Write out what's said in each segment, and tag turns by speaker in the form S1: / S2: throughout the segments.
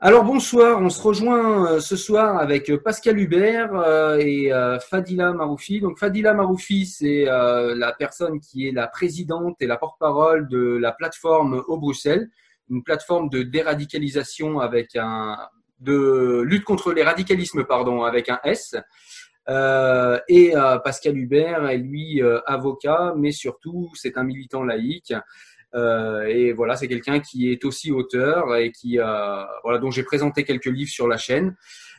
S1: Alors bonsoir, on se rejoint euh, ce soir avec euh, Pascal Hubert euh, et Fadila Maroufi. Donc Fadila Maroufi, c'est la personne qui est la présidente et la porte-parole de la plateforme au Bruxelles, une plateforme de déradicalisation avec un de lutte contre les radicalismes pardon avec un S. et Pascal Hubert est lui avocat, mais surtout c'est un militant laïque. Euh, et voilà, c'est quelqu'un qui est aussi auteur et qui, euh, voilà, dont j'ai présenté quelques livres sur la chaîne.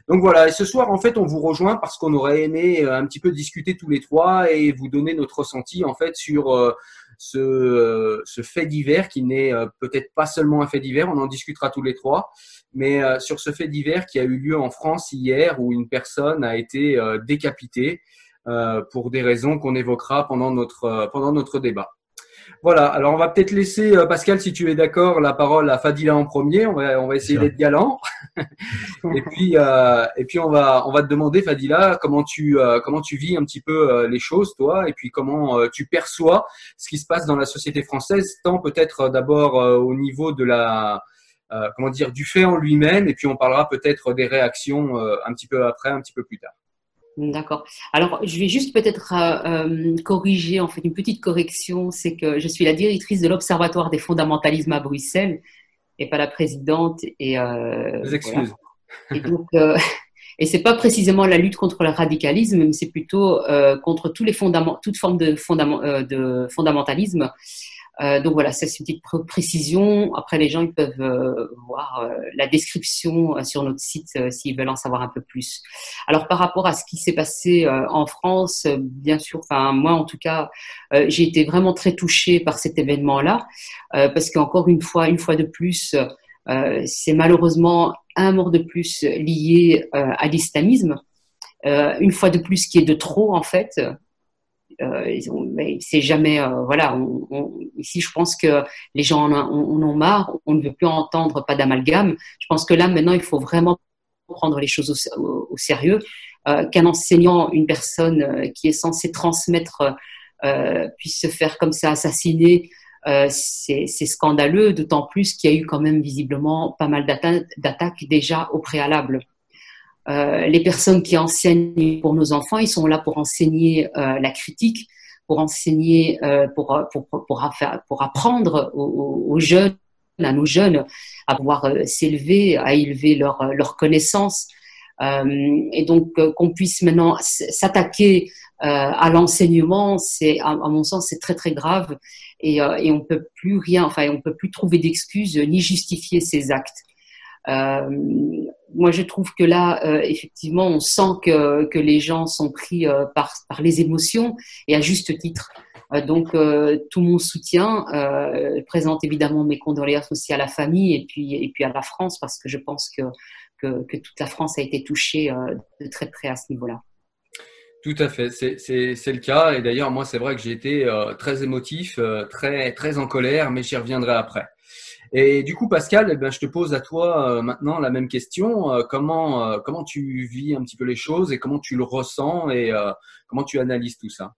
S1: Donc voilà, ce soir, en fait, on vous rejoint parce qu'on aurait aimé euh, un petit peu discuter tous les trois et vous donner notre ressenti, en fait, sur ce, ce fait divers qui n'est peut-être pas seulement un fait divers, on en discutera tous les trois, mais sur ce fait divers qui a eu lieu en France hier où une personne a été décapitée pour des raisons qu'on évoquera pendant notre, pendant notre débat. Voilà, alors on va peut-être laisser, euh, Pascal, si tu es d'accord, la parole à Fadila en premier. On va, on va essayer d'être galant. et puis, euh, et puis on va, on va te demander, Fadila, comment tu, euh, comment tu vis un petit peu les choses, toi, et puis comment tu perçois ce qui se passe dans la société française, tant peut-être d'abord au niveau de la, comment dire, du fait en lui-même, et puis on parlera peut-être des réactions un petit peu après, un petit peu plus tard.
S2: D'accord. Alors, je vais juste peut-être euh, euh, corriger, en fait, une petite correction, c'est que je suis la directrice de l'Observatoire des fondamentalismes à Bruxelles et pas la présidente. Et,
S1: euh, excuses.
S2: Et donc, euh, et c'est pas précisément la lutte contre le radicalisme, mais c'est plutôt contre tous les fondaments, toute forme de, de fondamentalisme euh, donc voilà, c'est une petite précision. Après, les gens ils peuvent euh, voir euh, la description sur notre site s'ils veulent en savoir un peu plus. Alors par rapport à ce qui s'est passé en France, bien sûr, enfin moi en tout cas, j'ai été vraiment très touchée par cet événement-là parce qu'encore une fois, une fois de plus, c'est malheureusement un mort de plus lié à l'islamisme. une fois de plus, qui est de trop en fait. Euh, c'est jamais euh, voilà. ici, je pense que les gens en, ont marre. On ne veut plus entendre pas d'amalgame. Je pense que là maintenant, il faut vraiment prendre les choses au, sérieux. Euh, qu'un enseignant, une personne qui est censée transmettre, puisse se faire comme ça assassiner, c'est scandaleux, d'autant plus qu'il y a eu quand même visiblement pas mal d'attaques déjà au préalable. Euh, les personnes qui enseignent pour nos enfants, ils sont là pour enseigner euh, la critique, pour enseigner, euh, pour, apprendre aux, jeunes, à nos jeunes, à pouvoir s'élever, à élever leur, leur connaissance. et donc qu'on puisse maintenant s'attaquer à l'enseignement, c'est à, mon sens c'est très très grave et, et on peut plus rien, enfin on peut plus trouver d'excuses ni justifier ces actes. Euh, moi, je trouve que là, euh, effectivement, on sent que, les gens sont pris euh, par, les émotions et à juste titre. donc, tout mon soutien présente évidemment mes condoléances aussi à la famille et puis, à la France parce que je pense que, toute la France a été touchée de très près à ce niveau-là.
S1: Tout à fait, c'est le cas. Et d'ailleurs, moi, c'est vrai que j'ai été très émotif, très en colère, mais j'y reviendrai après. Et du coup, Pascal, eh ben, je te pose à toi euh, maintenant la même question. Euh, comment, euh, comment tu vis un petit peu les choses et comment tu le ressens et comment tu analyses tout ça?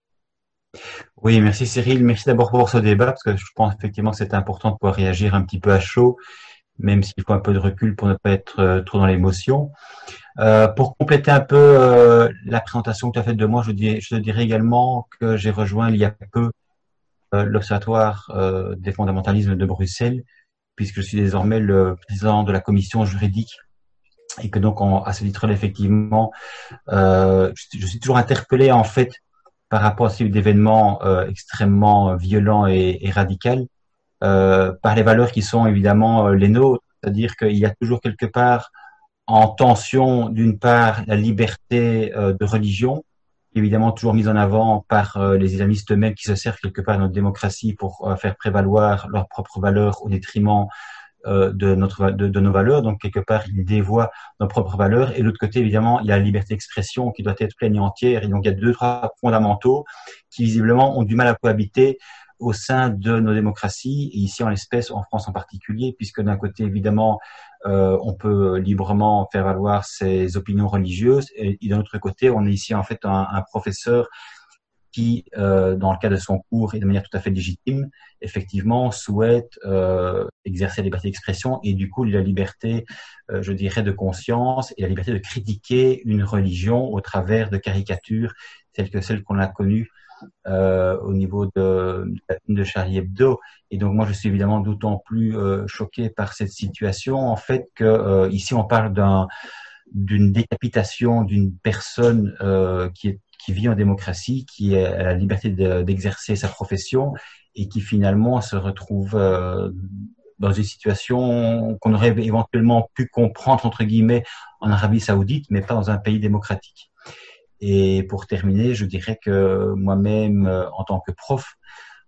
S3: Oui, merci Cyril. Merci d'abord pour ce débat parce que je pense effectivement que c'est important de pouvoir réagir un petit peu à chaud, même s'il faut un peu de recul pour ne pas être trop dans l'émotion. pour compléter un peu la présentation que tu as faite de moi, je, te dirais également que j'ai rejoint il y a peu l'Observatoire des fondamentalismes de Bruxelles, puisque je suis désormais le président de la commission juridique. Et que donc à ce titre effectivement, euh, je, suis toujours interpellé en fait par rapport à ce type d'événements euh, extrêmement violents et, et radicaux euh, par les valeurs qui sont évidemment euh, les nôtres, c'est-à-dire qu'il y a toujours quelque part en tension d'une part la liberté euh, de religion évidemment toujours mise en avant par euh, les islamistes eux-mêmes qui se servent quelque part de notre démocratie pour euh, faire prévaloir leurs propres valeurs au détriment euh, de, notre, nos valeurs. Donc, quelque part, ils dévoient nos propres valeurs. Et de l'autre côté, évidemment, il y a la liberté d'expression qui doit être pleine et entière. Et donc, il y a deux, trois fondamentaux qui, visiblement, ont du mal à cohabiter au sein de nos démocraties, et ici en l'espèce, en France en particulier, puisque d'un côté, évidemment, euh, on peut librement faire valoir ses opinions religieuses, et, d'un autre côté, on est ici en fait un, professeur qui, euh, dans le cas de son cours et de manière tout à fait légitime, effectivement souhaite euh, exercer la liberté d'expression et du coup la liberté, euh, je dirais, de conscience et la liberté de critiquer une religion au travers de caricatures telles que celles qu'on a connues euh, au niveau de, Charlie Hebdo. Et donc moi je suis évidemment d'autant plus euh, choqué par cette situation en fait que euh, ici on parle d'un d'une décapitation d'une personne est qui vit en démocratie, qui a la liberté d'exercer sa profession et qui finalement se retrouve dans une situation qu'on aurait éventuellement pu comprendre entre guillemets en Arabie Saoudite, mais pas dans un pays démocratique. Et pour terminer, je dirais que moi-même, euh, en tant que prof,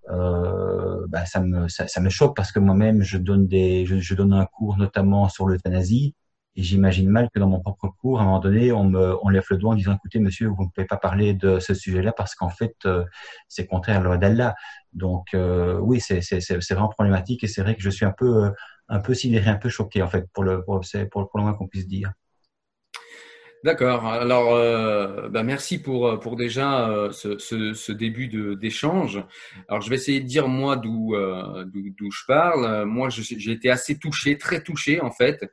S3: euh, bah, ça, me, ça, ça, me choque parce que moi-même, je donne des, je, je, donne un cours notamment sur l'euthanasie. Et j'imagine mal que dans mon propre cours, à un moment donné, on me on lève le doigt en disant écoutez, monsieur, vous ne pouvez pas parler de ce sujet-là parce qu'en fait, euh, c'est contraire à la loi d'Allah. Donc euh, oui, c'est vraiment problématique et c'est vrai que je suis un peu un peu sidéré, un peu choqué en fait pour le pour, pour le moins qu'on puisse dire.
S1: D'accord. Alors, euh, bah merci pour, euh, pour déjà euh, ce, ce, ce, début d'échange. Alors, je vais essayer de dire moi d'où euh, d'où je parle. Moi, j'ai été assez touché, très touché en fait.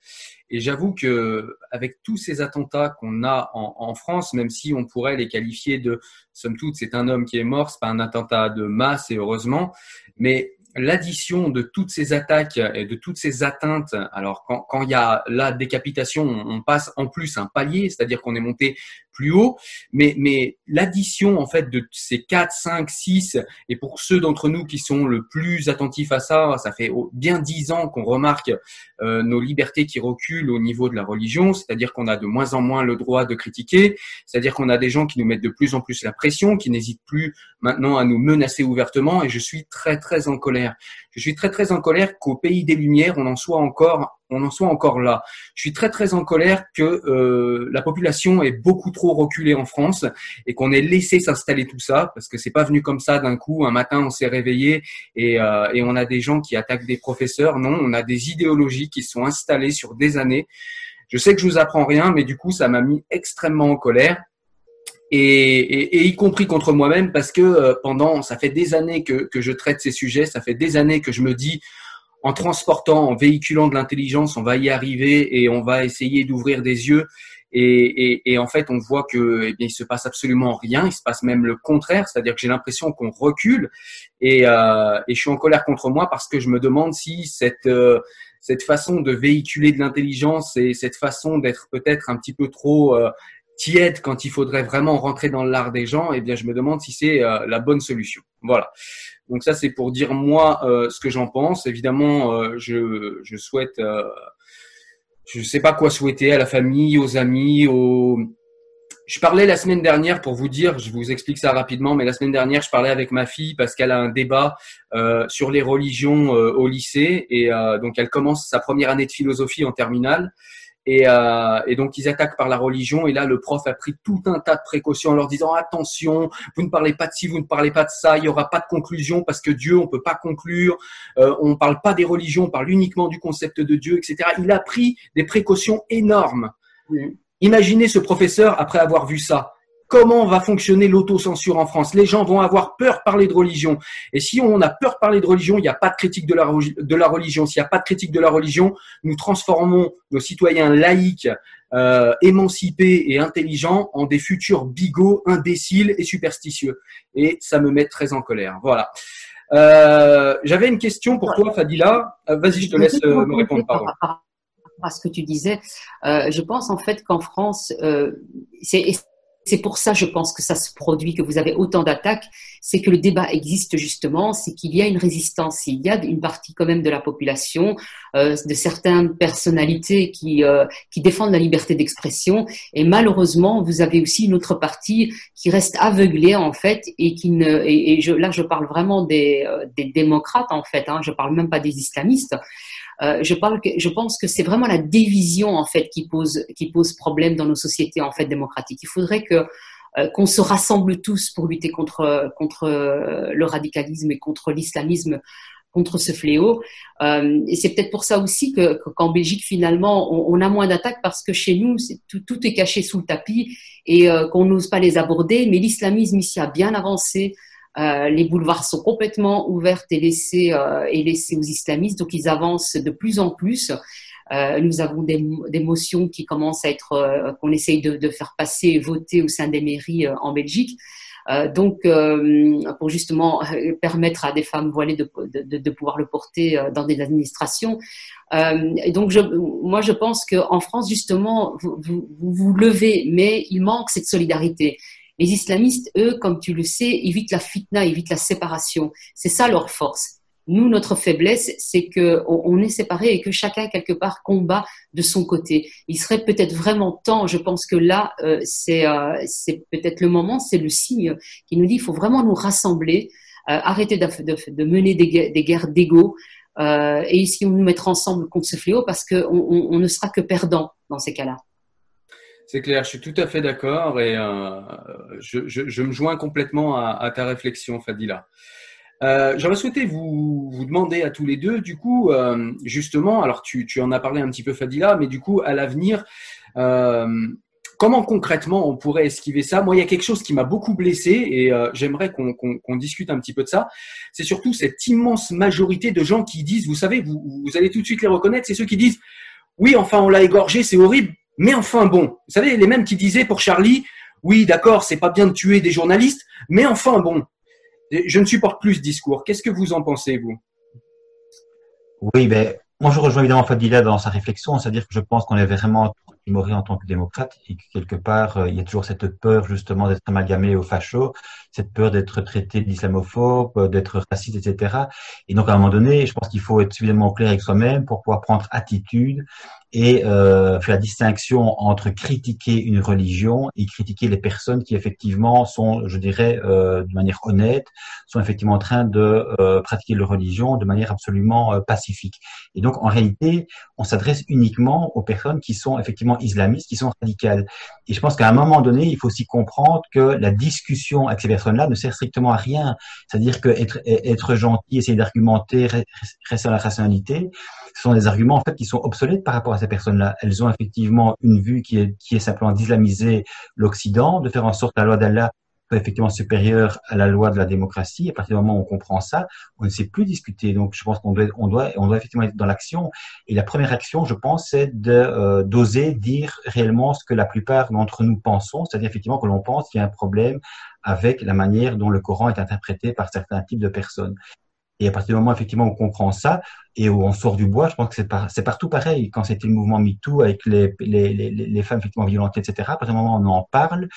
S1: Et j'avoue que avec tous ces attentats qu'on a en, en, France, même si on pourrait les qualifier de, somme toute, c'est un homme qui est mort, c'est pas un attentat de masse et heureusement, mais l'addition de toutes ces attaques et de toutes ces atteintes, alors quand, quand il y a la décapitation, on passe en plus un palier, c'est-à-dire qu'on est monté plus haut, mais, mais l'addition en fait de ces 4, 5, 6, et pour ceux d'entre nous qui sont le plus attentifs à ça, ça fait bien dix ans qu'on remarque euh, nos libertés qui reculent au niveau de la religion, c'est-à-dire qu'on a de moins en moins le droit de critiquer, c'est-à-dire qu'on a des gens qui nous mettent de plus en plus la pression, qui n'hésitent plus maintenant à nous menacer ouvertement, et je suis très très en colère. Je suis très très en colère qu'au pays des Lumières, on en soit encore on en soit encore là. Je suis très très en colère que euh, la population est beaucoup trop reculée en France et qu'on ait laissé s'installer tout ça parce que c'est pas venu comme ça d'un coup. Un matin, on s'est réveillé et, euh, et on a des gens qui attaquent des professeurs. Non, on a des idéologies qui sont installées sur des années. Je sais que je vous apprends rien, mais du coup, ça m'a mis extrêmement en colère. Et, y compris contre moi-même parce que euh, pendant, ça fait des années que je traite ces sujets, ça fait des années que je me dis, en transportant, en véhiculant de l'intelligence, on va y arriver et on va essayer d'ouvrir des yeux. Et, et, et, en fait, on voit que eh bien, il se passe absolument rien. Il se passe même le contraire, c'est-à-dire que j'ai l'impression qu'on recule. Et, euh, et, je suis en colère contre moi parce que je me demande si cette euh, cette façon de véhiculer de l'intelligence et cette façon d'être peut-être un petit peu trop euh, tiède quand il faudrait vraiment rentrer dans l'art des gens, eh bien, je me demande si c'est euh, la bonne solution. Voilà. Donc ça, c'est pour dire moi euh, ce que j'en pense. Évidemment, euh, je, souhaite, euh, je ne sais pas quoi souhaiter à la famille, aux amis. Je parlais la semaine dernière pour vous dire, je vous explique ça rapidement, mais la semaine dernière, je parlais avec ma fille parce qu'elle a un débat sur les religions au lycée et donc elle commence sa première année de philosophie en terminale. Et, euh, et, donc ils attaquent par la religion. Et là, le prof a pris tout un tas de précautions en leur disant attention, vous ne parlez pas de ci, vous ne parlez pas de ça. Il y aura pas de conclusion parce que Dieu, on peut pas conclure. Euh, on parle pas des religions, on parle uniquement du concept de Dieu, etc. Il a pris des précautions énormes. Imaginez ce professeur après avoir vu ça comment va fonctionner l'autocensure en France? Les gens vont avoir peur de parler de religion. Et si on a peur de parler de religion, il n'y a pas de critique de la, de la religion. S'il n'y a pas de critique de la religion, nous transformons nos citoyens laïcs, euh, émancipés et intelligents en des futurs bigots, imbéciles et superstitieux. Et ça me met très en colère. Voilà. Euh, J'avais une question pour toi, Fadila. Euh, Vas-y, je te laisse euh, me répondre. Pardon
S2: à ce que tu disais, euh, je pense en fait qu'en France, euh, c'est c'est pour ça, je pense, que ça se produit, que vous avez autant d'attaques. C'est que le débat existe justement, c'est qu'il y a une résistance. Il y a une partie quand même de la population, euh, de certaines personnalités qui, euh, qui défendent la liberté d'expression. Et malheureusement, vous avez aussi une autre partie qui reste aveuglée en fait et qui ne. Et, je, là, je parle vraiment des, euh, des démocrates en fait. Hein, je parle même pas des islamistes. Euh, je que pense que c'est vraiment la division en fait qui pose qui pose problème dans nos sociétés en fait démocratiques. Il faudrait que euh, qu'on se rassemble tous pour lutter contre contre le radicalisme et contre l'islamisme contre ce fléau. Euh, et c'est peut-être pour ça aussi que qu'en Belgique finalement on, a moins d'attaques parce que chez nous tout, est caché sous le tapis et euh, qu'on n'ose pas les aborder. Mais l'islamisme ici a bien avancé. Euh, les boulevards sont complètement ouverts et laissés euh, et laissés aux islamistes, donc ils avancent de plus en plus. Euh, nous avons des, des, motions qui commencent à être euh, qu'on essaye de, de, faire passer et voter au sein des mairies en Belgique. Euh, donc, euh, pour justement euh, permettre à des femmes voilées de, de, de pouvoir le porter dans des administrations. donc, je, moi, je pense qu'en France, justement, vous, vous, vous levez, mais il manque cette solidarité. Les islamistes, eux, comme tu le sais, évitent la fitna, évitent la séparation. C'est ça leur force. Nous, notre faiblesse, c'est que on, est séparés et que chacun quelque part combat de son côté. Il serait peut-être vraiment temps. Je pense que là, euh, c'est euh, peut-être le moment, c'est le signe qui nous dit il faut vraiment nous rassembler, euh, arrêter de, mener des, guerres d'ego. et ici, on nous mettre ensemble contre ce fléau parce qu'on on, on ne sera que perdant dans ces cas-là.
S1: C'est clair, je suis tout à fait d'accord et je, je, je, me joins complètement à, à ta réflexion, Fadila. Euh, J'aurais souhaité vous, vous demander à tous les deux, du coup, euh, justement, alors tu, tu, en as parlé un petit peu Fadila, mais du coup, à l'avenir, euh, comment concrètement on pourrait esquiver ça? Moi, il y a quelque chose qui m'a beaucoup blessé et euh, j'aimerais qu'on qu discute un petit peu de ça. C'est surtout cette immense majorité de gens qui disent, vous savez, vous, vous allez tout de suite les reconnaître, c'est ceux qui disent, oui, enfin, on l'a égorgé, c'est horrible, mais enfin bon. Vous savez, les mêmes qui disaient pour Charlie, oui, d'accord, c'est pas bien de tuer des journalistes, mais enfin bon. Je ne supporte plus ce discours. Qu'est-ce que vous en pensez, vous?
S3: Oui, ben, moi je rejoins évidemment Fadila dans sa réflexion, c'est-à-dire que je pense qu'on est vraiment timoré en tant que démocrate et que quelque part, euh, il y a toujours cette peur justement d'être amalgamé au facho, cette peur d'être traité d'islamophobe, euh, d'être raciste, etc. Et donc à un moment donné, je pense qu'il faut être suffisamment clair avec soi-même pour pouvoir prendre attitude et euh, faire distinction entre critiquer une religion et critiquer les personnes qui effectivement sont, je dirais, euh, de manière honnête, sont effectivement en train de euh, pratiquer leur religion de manière absolument euh, pacifique. Et donc en réalité, on s'adresse uniquement aux personnes qui sont effectivement islamistes, qui sont radicales. Et je pense qu'à un moment donné, il faut aussi comprendre que la discussion avec ces personnes-là ne sert strictement à rien. C'est-à-dire que être, être gentil, essayer d'argumenter, rester à la rationalité, ce sont des arguments en fait qui sont obsolètes par rapport à ces personnes-là. Elles ont effectivement une vue qui est, simplement d'islamiser l'Occident, de faire en sorte que la loi d'Allah soit effectivement supérieure à la loi de la démocratie. À partir du moment où on comprend ça, on ne sait plus discuter. Donc, je pense qu'on doit, on doit, on doit effectivement être dans l'action. Et la première action, je pense, c'est euh, d'oser dire réellement ce que la plupart d'entre nous pensons, c'est-à-dire effectivement que l'on pense qu'il y a un problème avec la manière dont le Coran est interprété par certains types de personnes. Et à partir du moment effectivement où on comprend ça et où on sort du bois, je pense que c'est par, partout pareil. Quand c'était le mouvement MeToo avec les, femmes effectivement violentées, etc., à partir du moment où on en parle,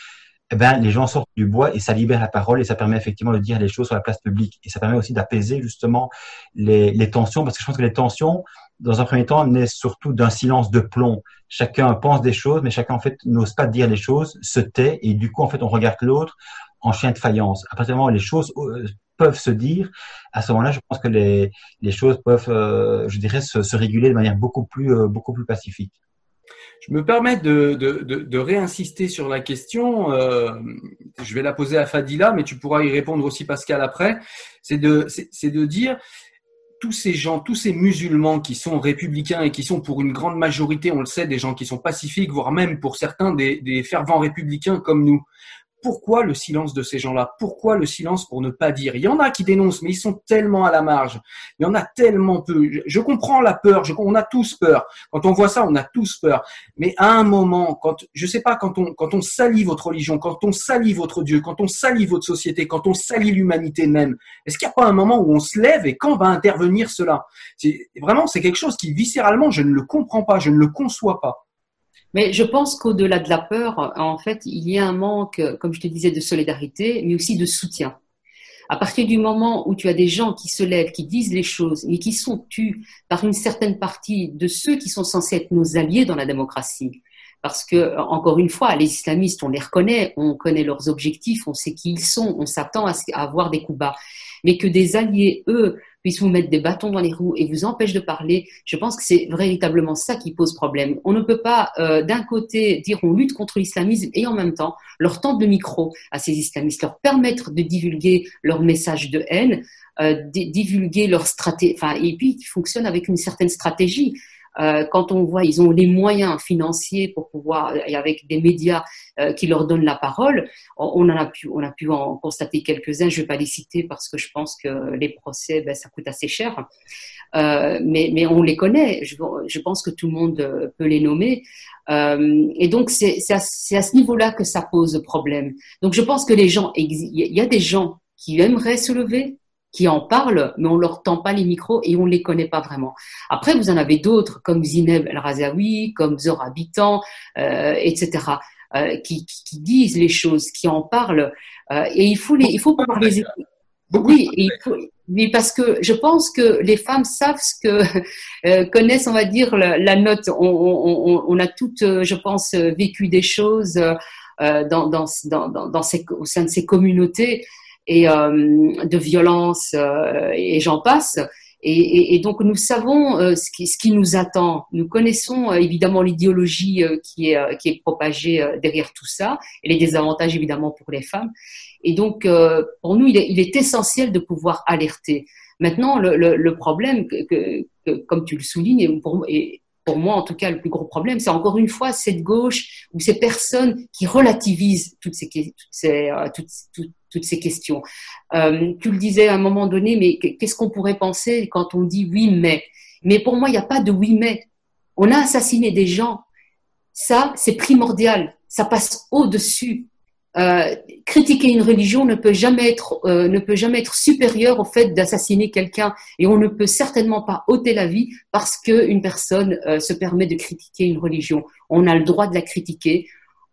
S3: eh ben, les gens sortent du bois et ça libère la parole et ça permet effectivement de dire les choses sur la place publique. Et ça permet aussi d'apaiser justement les, les tensions, parce que je pense que les tensions, dans un premier temps, naissent surtout d'un silence de plomb. Chacun pense des choses, mais chacun en fait n'ose pas dire les choses, se tait et du coup en fait on regarde l'autre en chien de faïence. À partir du moment où les choses euh, peuvent se dire, à ce moment-là, je pense que les, choses peuvent, euh, je dirais, se, réguler de manière beaucoup plus, euh, beaucoup plus pacifique.
S1: Je me permets de, réinsister sur la question. Euh, je vais la poser à Fadila, mais tu pourras y répondre aussi, Pascal, après. C'est de, dire tous ces gens, tous ces musulmans qui sont républicains et qui sont pour une grande majorité, on le sait, des gens qui sont pacifiques, voire même pour certains des fervents républicains comme nous pourquoi le silence de ces gens-là? Pourquoi le silence pour ne pas dire? Il y en a qui dénoncent, mais ils sont tellement à la marge. Il y en a tellement peu. Je comprends la peur. on a tous peur. Quand on voit ça, on a tous peur. Mais à un moment, quand je sais pas, quand on quand on salit votre religion, quand on salit votre Dieu, quand on salit votre société, quand on salit l'humanité même, est-ce qu'il n'y a pas un moment où on se lève et quand va intervenir cela? Vraiment c'est quelque chose qui viscéralement je ne le comprends pas, je ne le conçois pas.
S2: Mais je pense qu'au-delà de la peur, en fait, il y a un manque, comme je te disais, de solidarité, mais aussi de soutien. À partir du moment où tu as des gens qui se lèvent, qui disent les choses, mais qui sont tus par une certaine partie de ceux qui sont censés être nos alliés dans la démocratie, parce que, encore une fois, les islamistes, on les reconnaît, on connaît leurs objectifs, on sait qui ils sont, on s'attend à avoir des coups bas. Mais que des alliés, eux, puissent vous mettre des bâtons dans les roues et vous empêchent de parler, je pense que c'est véritablement ça qui pose problème. On ne peut pas euh, d'un côté dire on lutte contre l'islamisme et en même temps leur tendre le micro à ces islamistes, leur permettre de divulguer leur message de haine, euh, divulguer leur stratégie, enfin et puis ils fonctionnent avec une certaine stratégie. Euh, quand on voit, ils ont les moyens financiers pour pouvoir, et avec des médias euh, qui leur donnent la parole, on, en a pu, on a pu en constater quelques-uns. Je vais pas les citer parce que je pense que les procès, ben, ça coûte assez cher. Euh, mais, mais on les connaît. Je, je, pense que tout le monde peut les nommer. Euh, et donc c'est à, à, ce niveau-là que ça pose problème. Donc je pense que les gens, il y a des gens qui aimeraient se lever, qui en parlent, mais on leur tend pas les micros et on les connaît pas vraiment. Après, vous en avez d'autres comme Zineb El Razaoui, comme Zora Habitant, euh, etc., euh, qui, qui, disent les choses, qui en parlent. Euh, et il faut les, il faut pouvoir les oui, et il faut, mais parce que je pense que les femmes savent ce que euh, connaissent, on va dire, la, la note. On, on, on, a toutes, euh, je pense, vécu des choses euh, dans, dans, dans, dans ces, au sein de ces communautés et euh, de violence euh, et j'en passe. Et, et, et, donc nous savons euh, ce, qui, ce qui nous attend. Nous connaissons évidemment l'idéologie qui est, qui est propagée derrière tout ça et les désavantages évidemment pour les femmes. Et donc pour nous, il est, il est, essentiel de pouvoir alerter. Maintenant, le, le, le problème, que, que, comme tu le soulignes, et pour, et pour moi en tout cas le plus gros problème, c'est encore une fois cette gauche ou ces personnes qui relativisent toutes ces, toutes ces, toutes, toutes, toutes ces questions. Euh, tu le disais à un moment donné, mais qu'est-ce qu'on pourrait penser quand on dit oui mais? Mais pour moi, il n'y a pas de oui mais. On a assassiné des gens. Ça, c'est primordial. Ça passe au-dessus. Euh, critiquer une religion ne peut jamais être euh, ne peut jamais être supérieur au fait d'assassiner quelqu'un et on ne peut certainement pas ôter la vie parce que une personne se permet de critiquer une religion. On a le droit de la critiquer,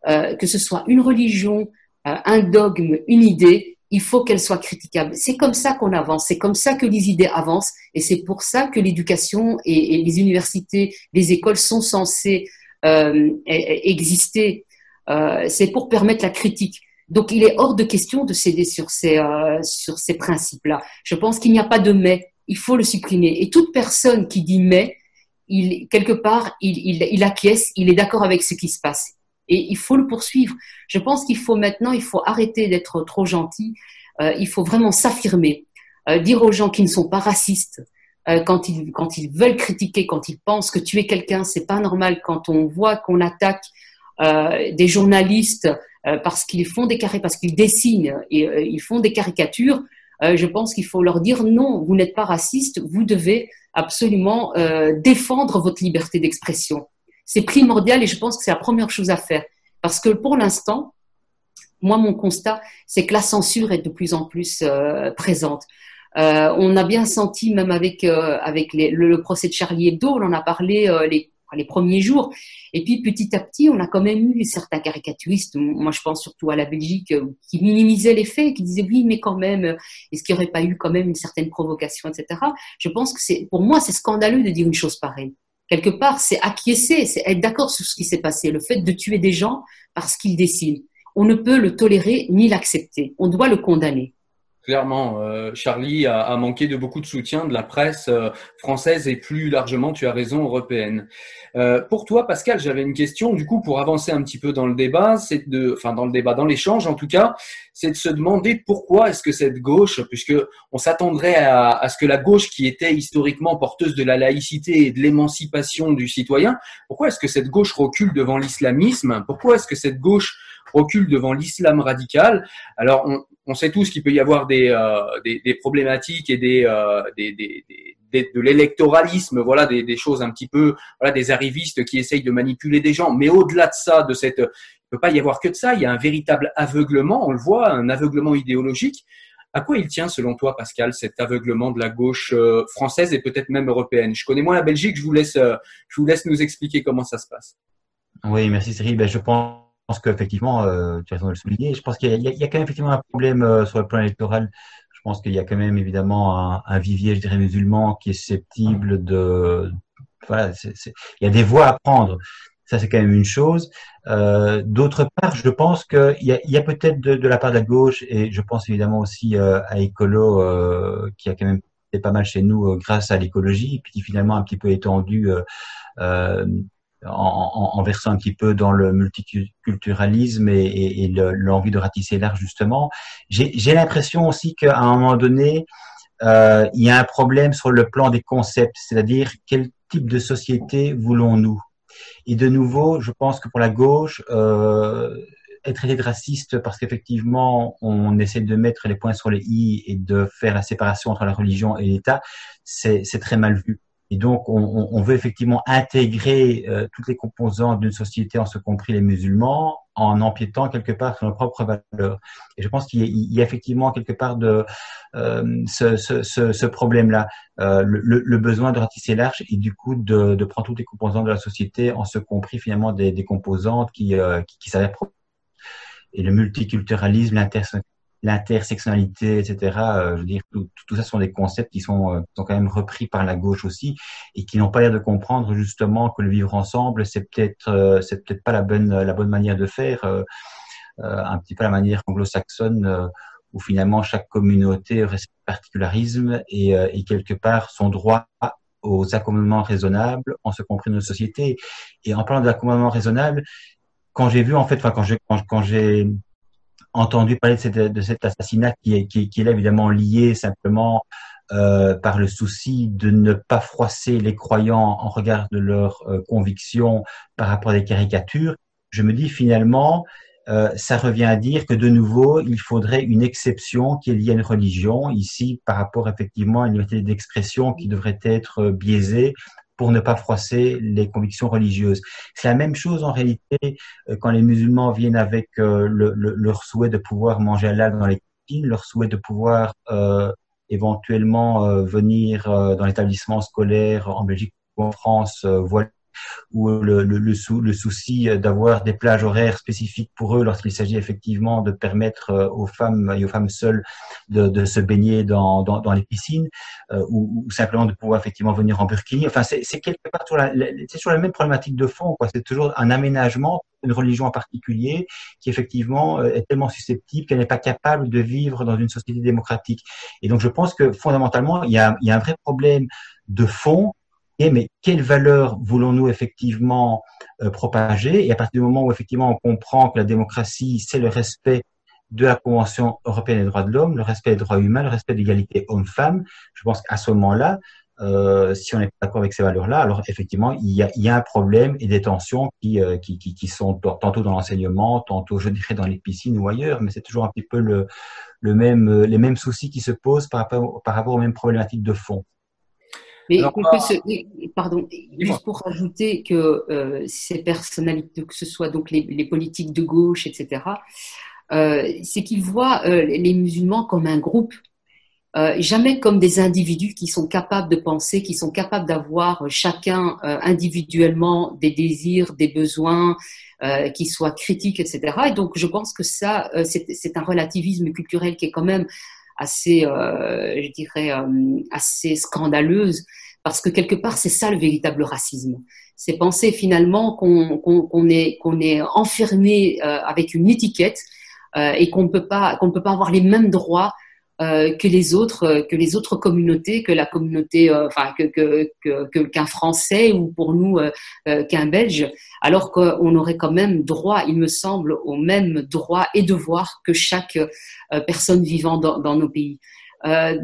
S2: que ce soit une religion, un dogme, une idée, il faut qu'elle soit critiquable. C'est comme ça qu'on avance, c'est comme ça que les idées avancent, et c'est pour ça que l'éducation et, les universités, les écoles sont censées euh, e-, e-, exister. Euh, c'est pour permettre la critique. Donc, il est hors de question de céder sur ces, euh, sur ces principes-là. Je pense qu'il n'y a pas de mais, il faut le supprimer. Et toute personne qui dit mais, il, quelque part, il acquiesce, il est d'accord avec ce qui se passe et il faut le poursuivre. Je pense qu'il faut maintenant, il faut arrêter d'être trop gentil. Euh, il faut vraiment s'affirmer, euh, dire aux gens qui ne sont pas racistes euh, quand ils quand ils veulent critiquer, quand ils pensent que tu es quelqu'un, c'est pas normal. Quand on voit qu'on attaque des journalistes parce qu'ils font des carrés, parce qu'ils dessinent et ils font des caricatures, je pense qu'il faut leur dire non, vous n'êtes pas raciste, vous devez absolument défendre votre liberté d'expression c'est primordial et je pense que c'est la première chose à faire. Parce que pour l'instant, moi, mon constat, c'est que la censure est de plus en plus euh, présente. Euh, on a bien senti, même avec, euh, le, procès de Charlie Hebdo, on en a parlé les, les premiers jours. Et puis petit à petit, on a quand même eu certains caricaturistes, moi je pense surtout à la Belgique, qui minimisaient les faits, qui disaient oui, mais quand même, est-ce qu'il n'y aurait pas eu quand même une certaine provocation, etc. Je pense que c'est, pour moi, c'est scandaleux de dire une chose pareille quelque part, c'est acquiescer, c'est être d'accord sur ce qui s'est passé. Le fait de tuer des gens parce qu'ils dessinent. On ne peut le tolérer ni l'accepter. On doit le condamner.
S1: Clairement, euh, Charlie a, manqué de beaucoup de soutien de la presse euh, française et plus largement, tu as raison, européenne. Euh, pour toi, Pascal, j'avais une question. Du coup, pour avancer un petit peu dans le débat, c'est de, enfin dans le débat, dans l'échange en tout cas, c'est de se demander pourquoi est-ce que cette gauche, puisque on s'attendrait à, à, ce que la gauche qui était historiquement porteuse de la laïcité et de l'émancipation du citoyen, pourquoi est-ce que cette gauche recule devant l'islamisme? Pourquoi est-ce que cette gauche recule devant l'islam radical Alors, on, sait tous qu'il peut y avoir des, euh, des, des, problématiques et des, euh, des, des de l'électoralisme, voilà, des, des, choses un petit peu, voilà, des arrivistes qui essayent de manipuler des gens. Mais au-delà de ça, de cette, il peut pas y avoir que de ça. Il y a un véritable aveuglement, on le voit, un aveuglement idéologique. À quoi il tient, selon toi, Pascal, cet aveuglement de la gauche euh, française et peut-être même européenne? Je connais moins la Belgique. Je vous laisse, je vous laisse nous expliquer comment ça se passe.
S3: Oui, merci Cyril. Ben, je pense pense qu'effectivement, euh, tu as raison de le souligner. Je pense qu'il y, a quand même effectivement un problème euh, sur le plan électoral. Je pense qu'il y a quand même évidemment un, vivier, je dirais, musulman qui est susceptible de. Voilà, il y a des voies à prendre. Ça, c'est quand même une chose. Euh, D'autre part, je pense qu'il y a, a peut-être de, la part de la gauche, et je pense évidemment aussi à Écolo, euh, qui a quand même existait pas mal chez nous grâce à l'écologie, puis qui finalement un petit peu étendu en, en, versant un petit peu dans le multiculturalisme et, et, l'envie de ratisser large justement. J'ai l'impression aussi qu'à un moment donné, euh, il y a un problème sur le plan des concepts, c'est-à-dire quel type de société voulons-nous? Et de nouveau, je pense que pour la gauche, euh, être traité de raciste parce qu'effectivement, on essaie de mettre les points sur les i et de faire la séparation entre la religion et l'État, c'est très mal vu. Et donc, on, on veut effectivement intégrer euh, toutes les composantes d'une société, en ce compris les musulmans, en empiétant quelque part sur nos propres valeurs. Et je pense qu'il y, y, a effectivement quelque part de euh, ce, ce, ce, ce problème-là, euh, le, le, besoin de ratisser large et du coup de, de, prendre toutes les composantes de la société, en ce compris finalement des, des composantes qui, euh, qui, qui s'avèrent et le multiculturalisme, l'intersectionnalité, etc. Euh, je veux dire, tout, tout, ça sont des concepts qui sont, euh, sont quand même repris par la gauche aussi et qui n'ont pas l'air de comprendre justement que le vivre ensemble, c'est peut-être, euh, c'est peut-être pas la bonne, la bonne manière de faire, un petit peu la manière anglo-saxonne où finalement chaque communauté aurait ses particularismes et, et quelque part son droit aux accommodements raisonnables, en ce compris nos sociétés. Et en parlant d'accommodements raisonnables, quand j'ai vu en fait, enfin quand j'ai quand j'ai entendu parler de, cet assassinat qui est, qui, qui est là évidemment lié simplement euh, par le souci de ne pas froisser les croyants en regard de leurs euh, convictions par rapport à des caricatures, je me dis finalement, euh, ça revient à dire que de nouveau, il faudrait une exception qui est liée à une religion, ici par rapport effectivement à une liberté d'expression qui devrait être euh, biaisée pour ne pas froisser les convictions religieuses. C'est la même chose en réalité euh, quand les musulmans viennent avec euh, le, le, leur souhait de pouvoir manger halal dans les cantines, leur souhait de pouvoir euh, éventuellement euh, venir dans l'établissement scolaire en Belgique ou en France, voilà ou le, le, le, sou, le souci d'avoir des plages horaires spécifiques pour eux lorsqu'il s'agit effectivement de permettre euh, aux femmes et aux femmes seules de, de se baigner dans, dans, dans les piscines euh, ou, ou, simplement de pouvoir effectivement venir en burkini. Enfin, c'est quelque part sur la, c'est sur la même problématique de fond. C'est toujours un aménagement une religion en particulier qui effectivement euh, est tellement susceptible qu'elle n'est pas capable de vivre dans une société démocratique. Et donc je pense que fondamentalement, il y a, il y a un vrai problème de fond mais quelle valeur voulons-nous effectivement euh, propager? Et à partir du moment où effectivement on comprend que la démocratie, c'est le respect de la Convention européenne des droits de l'homme, le respect des droits humains, le respect de l'égalité homme-femme, je pense qu'à ce moment-là, euh, si on n'est pas d'accord avec ces valeurs-là, alors effectivement, il y, a, un problème et des tensions qui, euh, sont tantôt dans l'enseignement, tantôt, je dirais, dans les piscines ou ailleurs, mais c'est toujours un petit peu le, même, les mêmes soucis qui se posent par rapport aux mêmes problématiques de fond.
S2: Mais pardon, juste pour rajouter que euh, ces personnalités, que ce soit donc les, les politiques de gauche, etc., euh, c'est qu'ils voient euh, les musulmans comme un groupe, jamais comme des individus qui sont capables de penser, qui sont capables d'avoir chacun individuellement des désirs, des besoins, qui soient critiques, etc. Et donc, je pense que ça, c'est un relativisme culturel qui est quand même assez, euh, je dirais, euh, assez scandaleuse, parce que quelque part, c'est ça le véritable racisme. C'est penser finalement qu'on est, qu'on est enfermé euh, avec une étiquette et qu'on ne peut pas qu'on peut pas avoir les mêmes droits euh, que les autres euh, que les autres communautés, que la communauté, euh, enfin que qu'un que, Français ou pour nous qu'un Belge, alors qu'on aurait quand même droit, il me semble, aux mêmes droits et devoirs que chaque personne vivant dans, dans nos pays.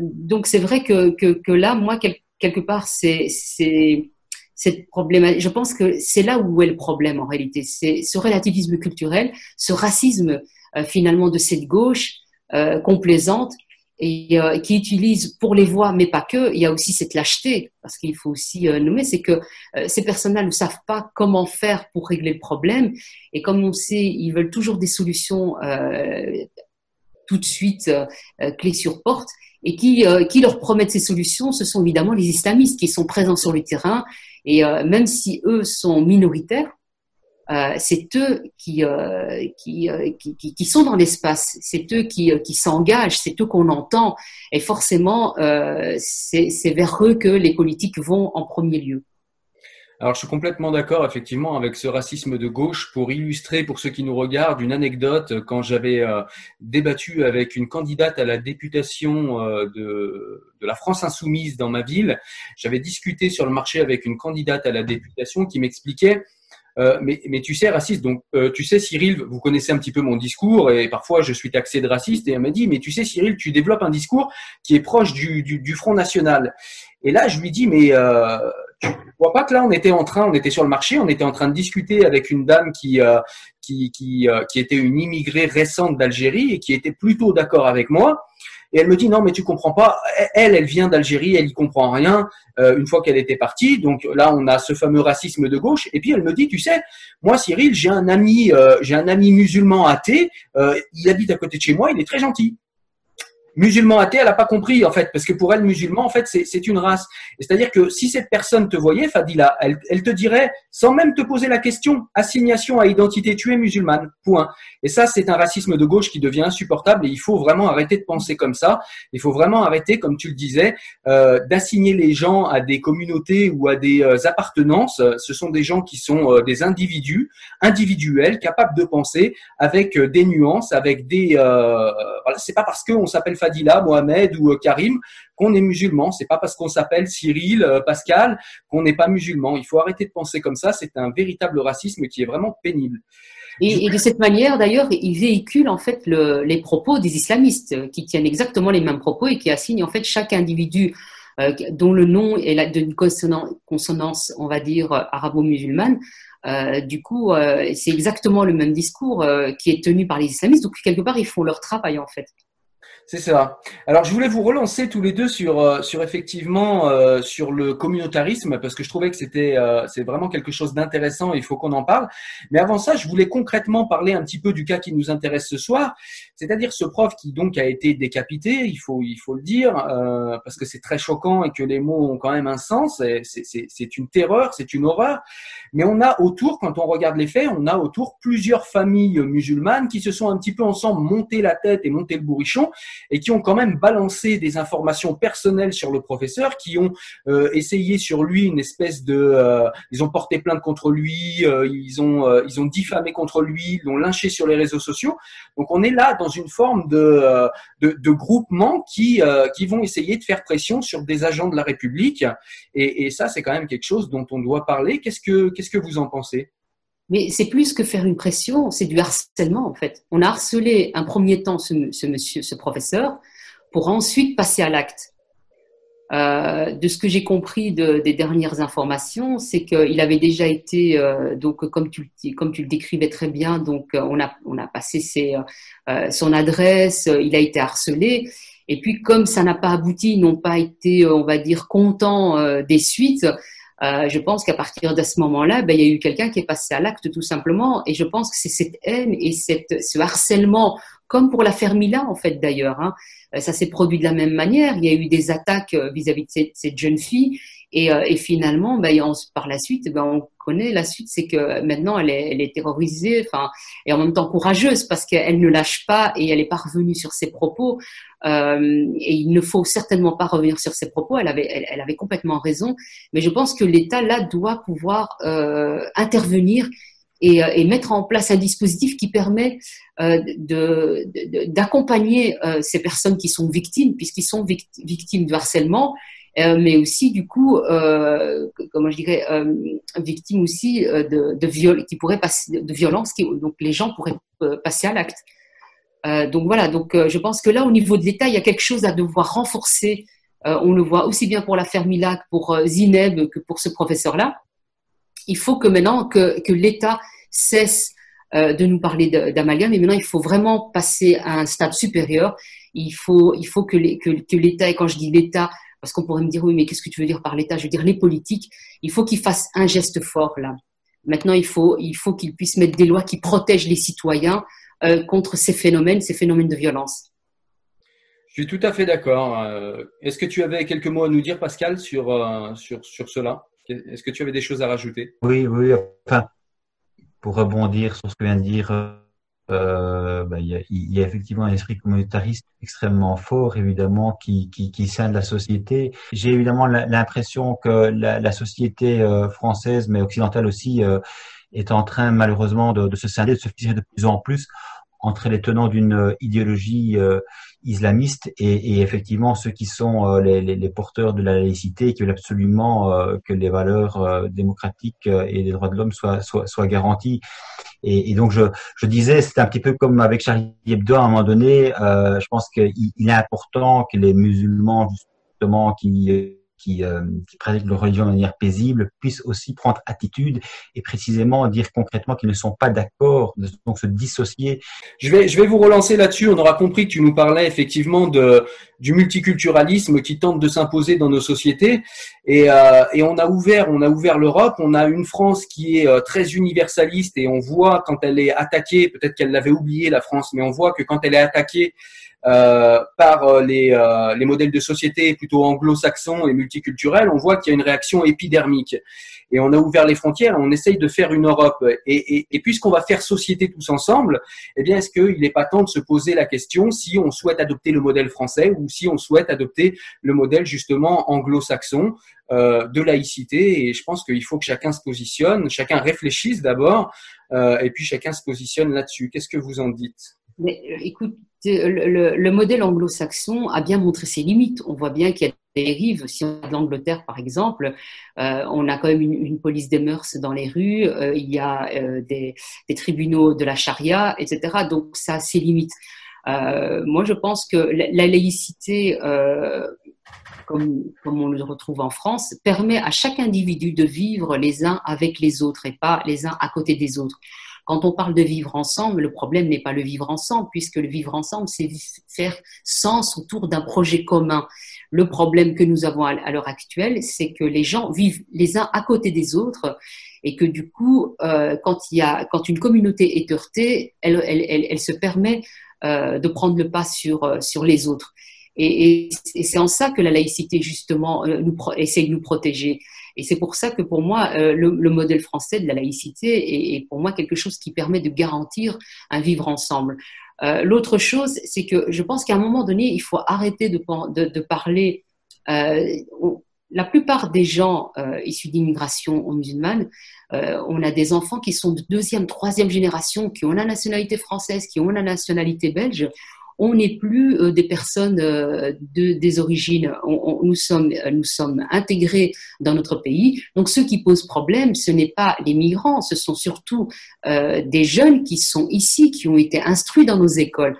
S2: donc c'est vrai que, que, que, là, moi quelque part, c'est cette problématique. Je pense que c'est là où est le problème en réalité. C'est ce relativisme culturel, ce racisme finalement de cette gauche euh, complaisante et euh, qui utilise pour les voix, mais pas que. Il y a aussi cette lâcheté, parce qu'il faut aussi euh, nommer, c'est que euh, ces personnes-là ne savent pas comment faire pour régler le problème. Et comme on sait, ils veulent toujours des solutions tout de suite clés sur porte. Et qui, qui leur promettent ces solutions, ce sont évidemment les islamistes qui sont présents sur le terrain. Et même si eux sont minoritaires, euh, c'est eux qui, euh, euh, qui, qui, qui, sont dans l'espace, c'est eux qui, qui s'engagent, c'est eux qu'on entend. Et forcément, c'est vers eux que les politiques vont en premier lieu.
S1: Alors, je suis complètement d'accord, effectivement, avec ce racisme de gauche. Pour illustrer, pour ceux qui nous regardent, une anecdote, quand j'avais débattu avec une candidate à la députation de, de, la France insoumise dans ma ville, j'avais discuté sur le marché avec une candidate à la députation qui m'expliquait euh, mais, mais, tu sais, raciste, donc euh, tu sais, Cyril, vous connaissez un petit peu mon discours et parfois je suis taxé de raciste et elle m'a dit, mais tu sais, Cyril, tu développes un discours qui est proche du, du, du Front National. Et là, je lui dis, mais euh, tu vois pas que là, on était en train, on était sur le marché, on était en train de discuter avec une dame qui, euh, qui, qui, qui était une immigrée récente d'Algérie et qui était plutôt d'accord avec moi. Et elle me dit non, mais tu comprends pas. Elle, elle vient d'Algérie, elle y comprend rien. Euh, une fois qu'elle était partie, donc là, on a ce fameux racisme de gauche. Et puis elle me dit, tu sais, moi, Cyril, j'ai un ami, euh, j'ai un ami musulman athée. Euh, il habite à côté de chez moi. Il est très gentil musulman athée, elle n'a pas compris en fait, parce que pour elle, musulman, en fait, c'est une race. C'est-à-dire que si cette personne te voyait, Fadila, elle, elle, te dirait, sans même te poser la question, assignation à identité, tu es musulmane, point. Et ça, c'est un racisme de gauche qui devient insupportable et il faut vraiment arrêter de penser comme ça. Il faut vraiment arrêter, comme tu le disais, euh, d'assigner les gens à des communautés ou à des euh, appartenances. Ce sont des gens qui sont euh, des individus, individuels, capables de penser avec euh, des nuances, avec des... voilà, c'est pas parce qu'on s'appelle Fadila, Mohamed ou euh, Karim qu'on est musulman. C'est pas parce qu'on s'appelle Cyril, euh, Pascal qu'on n'est pas musulman. Il faut arrêter de penser comme ça. C'est un véritable racisme qui est vraiment pénible.
S2: Et, de cette manière, d'ailleurs, il véhicule en fait les propos des islamistes euh, qui tiennent exactement les mêmes propos et qui assignent en fait chaque individu dont le nom est d'une consonance, on va dire, arabo-musulmane. du coup, c'est exactement le même discours qui est tenu par les islamistes. Donc, quelque part, ils font leur travail, en fait.
S1: C'est ça. Alors, je voulais vous relancer tous les deux sur, euh, sur effectivement, euh, sur le communautarisme, parce que je trouvais que c'était, euh, vraiment quelque chose d'intéressant et il faut qu'on en parle. Mais avant ça, je voulais concrètement parler un petit peu du cas qui nous intéresse ce soir, c'est-à-dire ce prof qui donc a été décapité, il faut, il faut le dire, parce que c'est très choquant et que les mots ont quand même un sens. C'est une terreur, c'est une horreur. Mais on a autour, quand on regarde les faits, on a autour plusieurs familles musulmanes qui se sont un petit peu ensemble monté la tête et monté le bourrichon et qui ont quand même balancé des informations personnelles sur le professeur, qui ont euh, essayé sur lui une espèce de, euh, ils ont porté plainte contre lui, euh, ils ont ils ont diffamé contre lui, ils l'ont lynché sur les réseaux sociaux. Donc on est là une forme de de, de groupement qui qui vont essayer de faire pression sur des agents de la République et, et ça c'est quand même quelque chose dont on doit parler. Qu'est-ce que qu'est-ce que vous en pensez?
S2: Mais c'est plus que faire une pression, c'est du harcèlement en fait. On a harcelé un premier temps ce, monsieur, ce professeur, pour ensuite passer à l'acte. Euh, de ce que j'ai compris de, des dernières informations, c'est qu'il avait déjà été, euh, donc comme tu, comme tu le décrivais très bien, donc euh, on a, on a passé son adresse, il a été harcelé, et puis comme ça n'a pas abouti, ils n'ont pas été, on va dire, contents des suites, je pense qu'à partir de ce moment-là, ben, il y a eu quelqu'un qui est passé à l'acte tout simplement. Et je pense que c'est cette haine et ce harcèlement, comme pour l'affaire Mila en fait d'ailleurs, hein, euh, ça s'est produit de la même manière. Il y a eu des attaques euh, vis-à-vis de cette, jeune fille. Et, euh, et finalement, ben, par la suite, ben, on connaît la suite, c'est que maintenant elle est, terrorisée, enfin, et en même temps courageuse parce qu'elle ne lâche pas et elle est pas revenue sur ses propos. Et il ne faut certainement pas revenir sur ses propos. Elle avait, complètement raison. Mais je pense que l'État là doit pouvoir intervenir et, et, mettre en place un dispositif qui permet euh, d'accompagner de, ces personnes qui sont victimes, puisqu'ils sont victimes de harcèlement euh, mais aussi du coup, euh, comment je dirais, euh, victimes aussi de, de viol, qui pourraient passer de violence, qui, donc les gens pourraient passer à l'acte. donc voilà, donc je pense que là, au niveau de l'État, il y a quelque chose à devoir renforcer. on le voit aussi bien pour l'affaire Milac, pour Zineb que pour ce professeur-là. Il faut que maintenant que, l'État cesse de nous parler d'amalgame, mais maintenant il faut vraiment passer à un stade supérieur. Il faut, que l'État, et quand je dis l'État, parce qu'on pourrait me dire, oui, mais qu'est-ce que tu veux dire par l'État? Je veux dire les politiques. Il faut qu'ils fassent un geste fort là. Maintenant, il faut, il faut qu'ils puissent mettre des lois qui protègent les citoyens euh, contre ces phénomènes, ces phénomènes de violence.
S1: Je suis tout à fait d'accord. Euh, est-ce que tu avais quelques mots à nous dire, Pascal, euh, sur cela? Est-ce que tu avais des choses à rajouter?
S3: Oui, oui. Enfin, pour rebondir sur ce que vient de dire euh, bah, il, y a, effectivement un esprit communautariste extrêmement fort, évidemment, qui, qui, scinde la société. J'ai évidemment l'impression que la, société euh, française, mais occidentale aussi, euh, est en train malheureusement de, de se scinder, de se fissurer de plus en plus entre les tenants d'une euh, idéologie euh, islamiste et, et, effectivement ceux qui sont euh, les, les, les, porteurs de la laïcité qui veulent absolument que les valeurs démocratiques et les droits de l'homme soient, soient, soient garantis. Et, et, donc je, je disais, c'est un petit peu comme avec Charlie Hebdo à un moment donné. je pense qu'il est important que les musulmans justement qui qui, euh, pratiquent leur religion de manière paisible puissent aussi prendre attitude et précisément dire concrètement qu'ils ne sont pas d'accord, donc se dissocier.
S1: Je vais, je vais vous relancer là-dessus. On aura compris que tu nous parlais effectivement de, du multiculturalisme qui tente de s'imposer dans nos sociétés. Et, euh, et, on a ouvert, on a ouvert l'Europe. On a une France qui est euh, très universaliste et on voit quand elle est attaquée, peut-être qu'elle l'avait oublié la France, mais on voit que quand elle est attaquée euh, par euh, les, euh, les, modèles de société plutôt anglo-saxons et multiculturels, on voit qu'il y a une réaction épidermique. Et on a ouvert les frontières, on essaye de faire une Europe. Et, et, et puisqu'on va faire société tous ensemble, eh bien, est-ce qu'il n'est pas temps de se poser la question si on souhaite adopter le modèle français ou si on souhaite adopter le modèle justement anglo-saxon euh, de laïcité? Et je pense qu'il faut que chacun se positionne, chacun réfléchisse d'abord, euh, et puis chacun se positionne là-dessus. Qu'est-ce que vous en dites?
S2: Mais écoute, le, le, modèle anglo-saxon a bien montré ses limites. On voit bien qu'il y a des dérives. Si on l'Angleterre, par exemple, euh, on a quand même une, police des mœurs dans les rues, euh, il y a euh, des, tribunaux de la charia, etc. Donc ça a ses limites. Euh, moi, je pense que la, la laïcité, euh, comme, comme on le retrouve en France, permet à chaque individu de vivre les uns avec les autres et pas les uns à côté des autres. Quand on parle de vivre ensemble, le problème n'est pas le vivre ensemble, puisque le vivre ensemble, c'est faire sens autour d'un projet commun. Le problème que nous avons à l'heure actuelle, c'est que les gens vivent les uns à côté des autres et que du coup, euh, quand, il y a, quand une communauté est heurtée, elle, se permet euh, de prendre le pas sur, euh, sur les autres. Et, c'est en ça que la laïcité, justement, nous, essaye de nous protéger. Et c'est pour ça que pour moi, euh, le, le, modèle français de la laïcité est, pour moi quelque chose qui permet de garantir un vivre ensemble. Euh, L'autre chose, c'est que je pense qu'à un moment donné, il faut arrêter de, parler. Euh, la plupart des gens issus d'immigration musulmane, on a des enfants qui sont de deuxième, troisième génération, qui ont la nationalité française, qui ont la nationalité belge on n'est plus euh, des personnes euh, de, des origines. On, on, nous sommes, euh, nous sommes intégrés dans notre pays. Donc, ce qui pose problème, ce n'est pas les migrants, ce sont surtout euh, des jeunes qui sont ici, qui ont été instruits dans nos écoles.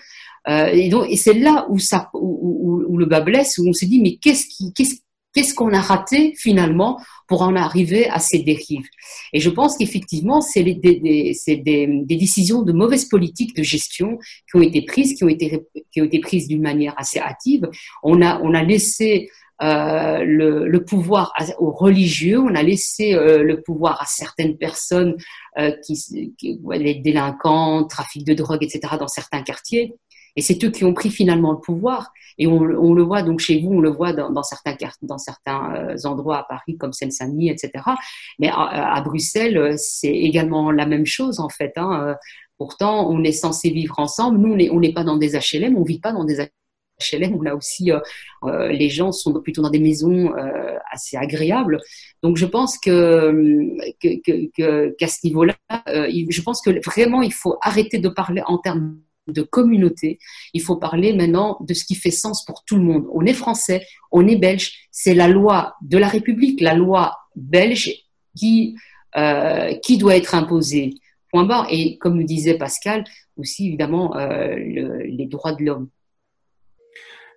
S2: Euh, et donc, et c'est là où ça, où, où, où, le bas blesse, où on se dit, mais qu'est-ce qui, qu'est-ce Qu'est-ce qu'on a raté finalement pour en arriver à ces dérives? Et je pense qu'effectivement, c'est des, des, des, des, décisions de mauvaise politique de gestion qui ont été prises, qui ont été, qui ont été prises d'une manière assez hâtive. On a, on a laissé euh, le, le, pouvoir aux religieux, on a laissé euh, le pouvoir à certaines personnes euh, qui, qui, les délinquants, trafic de drogue, etc., dans certains quartiers. Et c'est eux qui ont pris finalement le pouvoir. Et on, on, le voit donc chez vous, on le voit dans, dans certains, dans certains euh, endroits à Paris comme Seine-Saint-Denis, etc. Mais à, à Bruxelles, euh, c'est également la même chose en fait. Hein. Euh, pourtant, on est censé vivre ensemble. Nous, on n'est pas dans des HLM, on vit pas dans des HLM là aussi euh, les gens sont plutôt dans des maisons euh, assez agréables. Donc je pense que qu'à que, que, qu ce niveau-là, je pense que vraiment il faut arrêter de parler en termes de communauté. Il faut parler maintenant de ce qui fait sens pour tout le monde. On est français, on est belge, c'est la loi de la République, la loi belge qui, euh, qui doit être imposée. Point barre. Et comme nous disait Pascal, aussi évidemment euh, le, les droits de l'homme.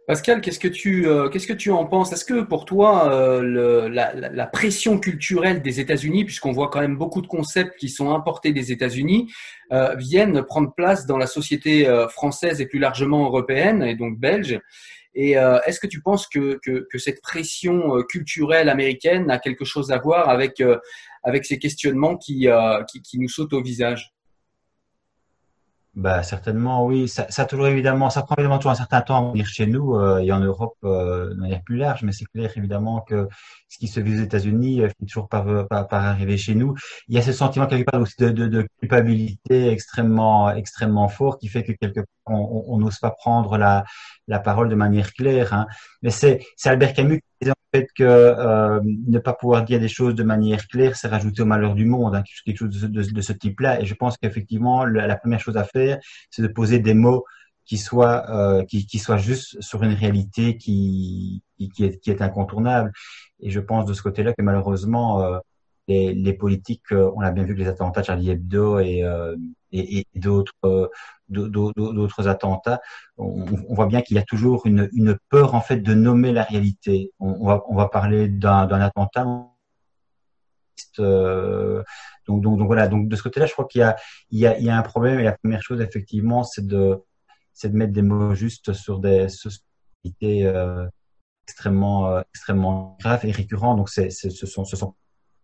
S1: Pascal, qu'est-ce que tu euh, qu'est-ce que tu en penses? Est-ce que pour toi euh, la, pression culturelle des États-Unis, puisqu'on voit quand même beaucoup de concepts qui sont importés des États-Unis, euh, viennent prendre place dans la société française et plus largement européenne et donc belge? Et est-ce que tu penses que, que, cette pression culturelle américaine a quelque chose à voir avec avec ces questionnements qui, qui nous sautent au visage?
S3: Bah, certainement, oui. Ça, ça, toujours évidemment, ça prend évidemment toujours un certain temps à venir chez nous euh, et en Europe euh, de manière plus large, mais c'est clair évidemment que ce qui se vit aux États-Unis euh, finit toujours par, par, par, arriver chez nous. Il y a ce sentiment quelque part aussi de, de, de culpabilité extrêmement, extrêmement fort qui fait que quelque part on n'ose pas prendre la, la parole de manière claire. Hein. Mais c'est Albert Camus qui disait en fait que euh, ne pas pouvoir dire des choses de manière claire, c'est rajouter au malheur du monde, hein, quelque chose de, de, de ce type-là. Et je pense qu'effectivement, la première chose à faire, c'est de poser des mots qui soient euh, qui, qui soient juste sur une réalité qui, qui, est, qui est incontournable. Et je pense de ce côté-là que malheureusement, euh, les, les, politiques, euh, on a bien vu que les attentats Charlie Hebdo et, euh, et, et d'autres euh, d'autres attentats, on, on, voit bien qu'il y a toujours une, une, peur en fait de nommer la réalité. On, va, on va parler d'un attentat. Euh, donc, donc, donc, voilà. Donc de ce côté-là, je crois qu'il y a, il y, a, il y a un problème. Et la première chose, effectivement, c'est de, c'est de mettre des mots justes sur des sociétés euh, extrêmement, euh, extrêmement graves et récurrents. Donc, c'est, ce sont, ce sont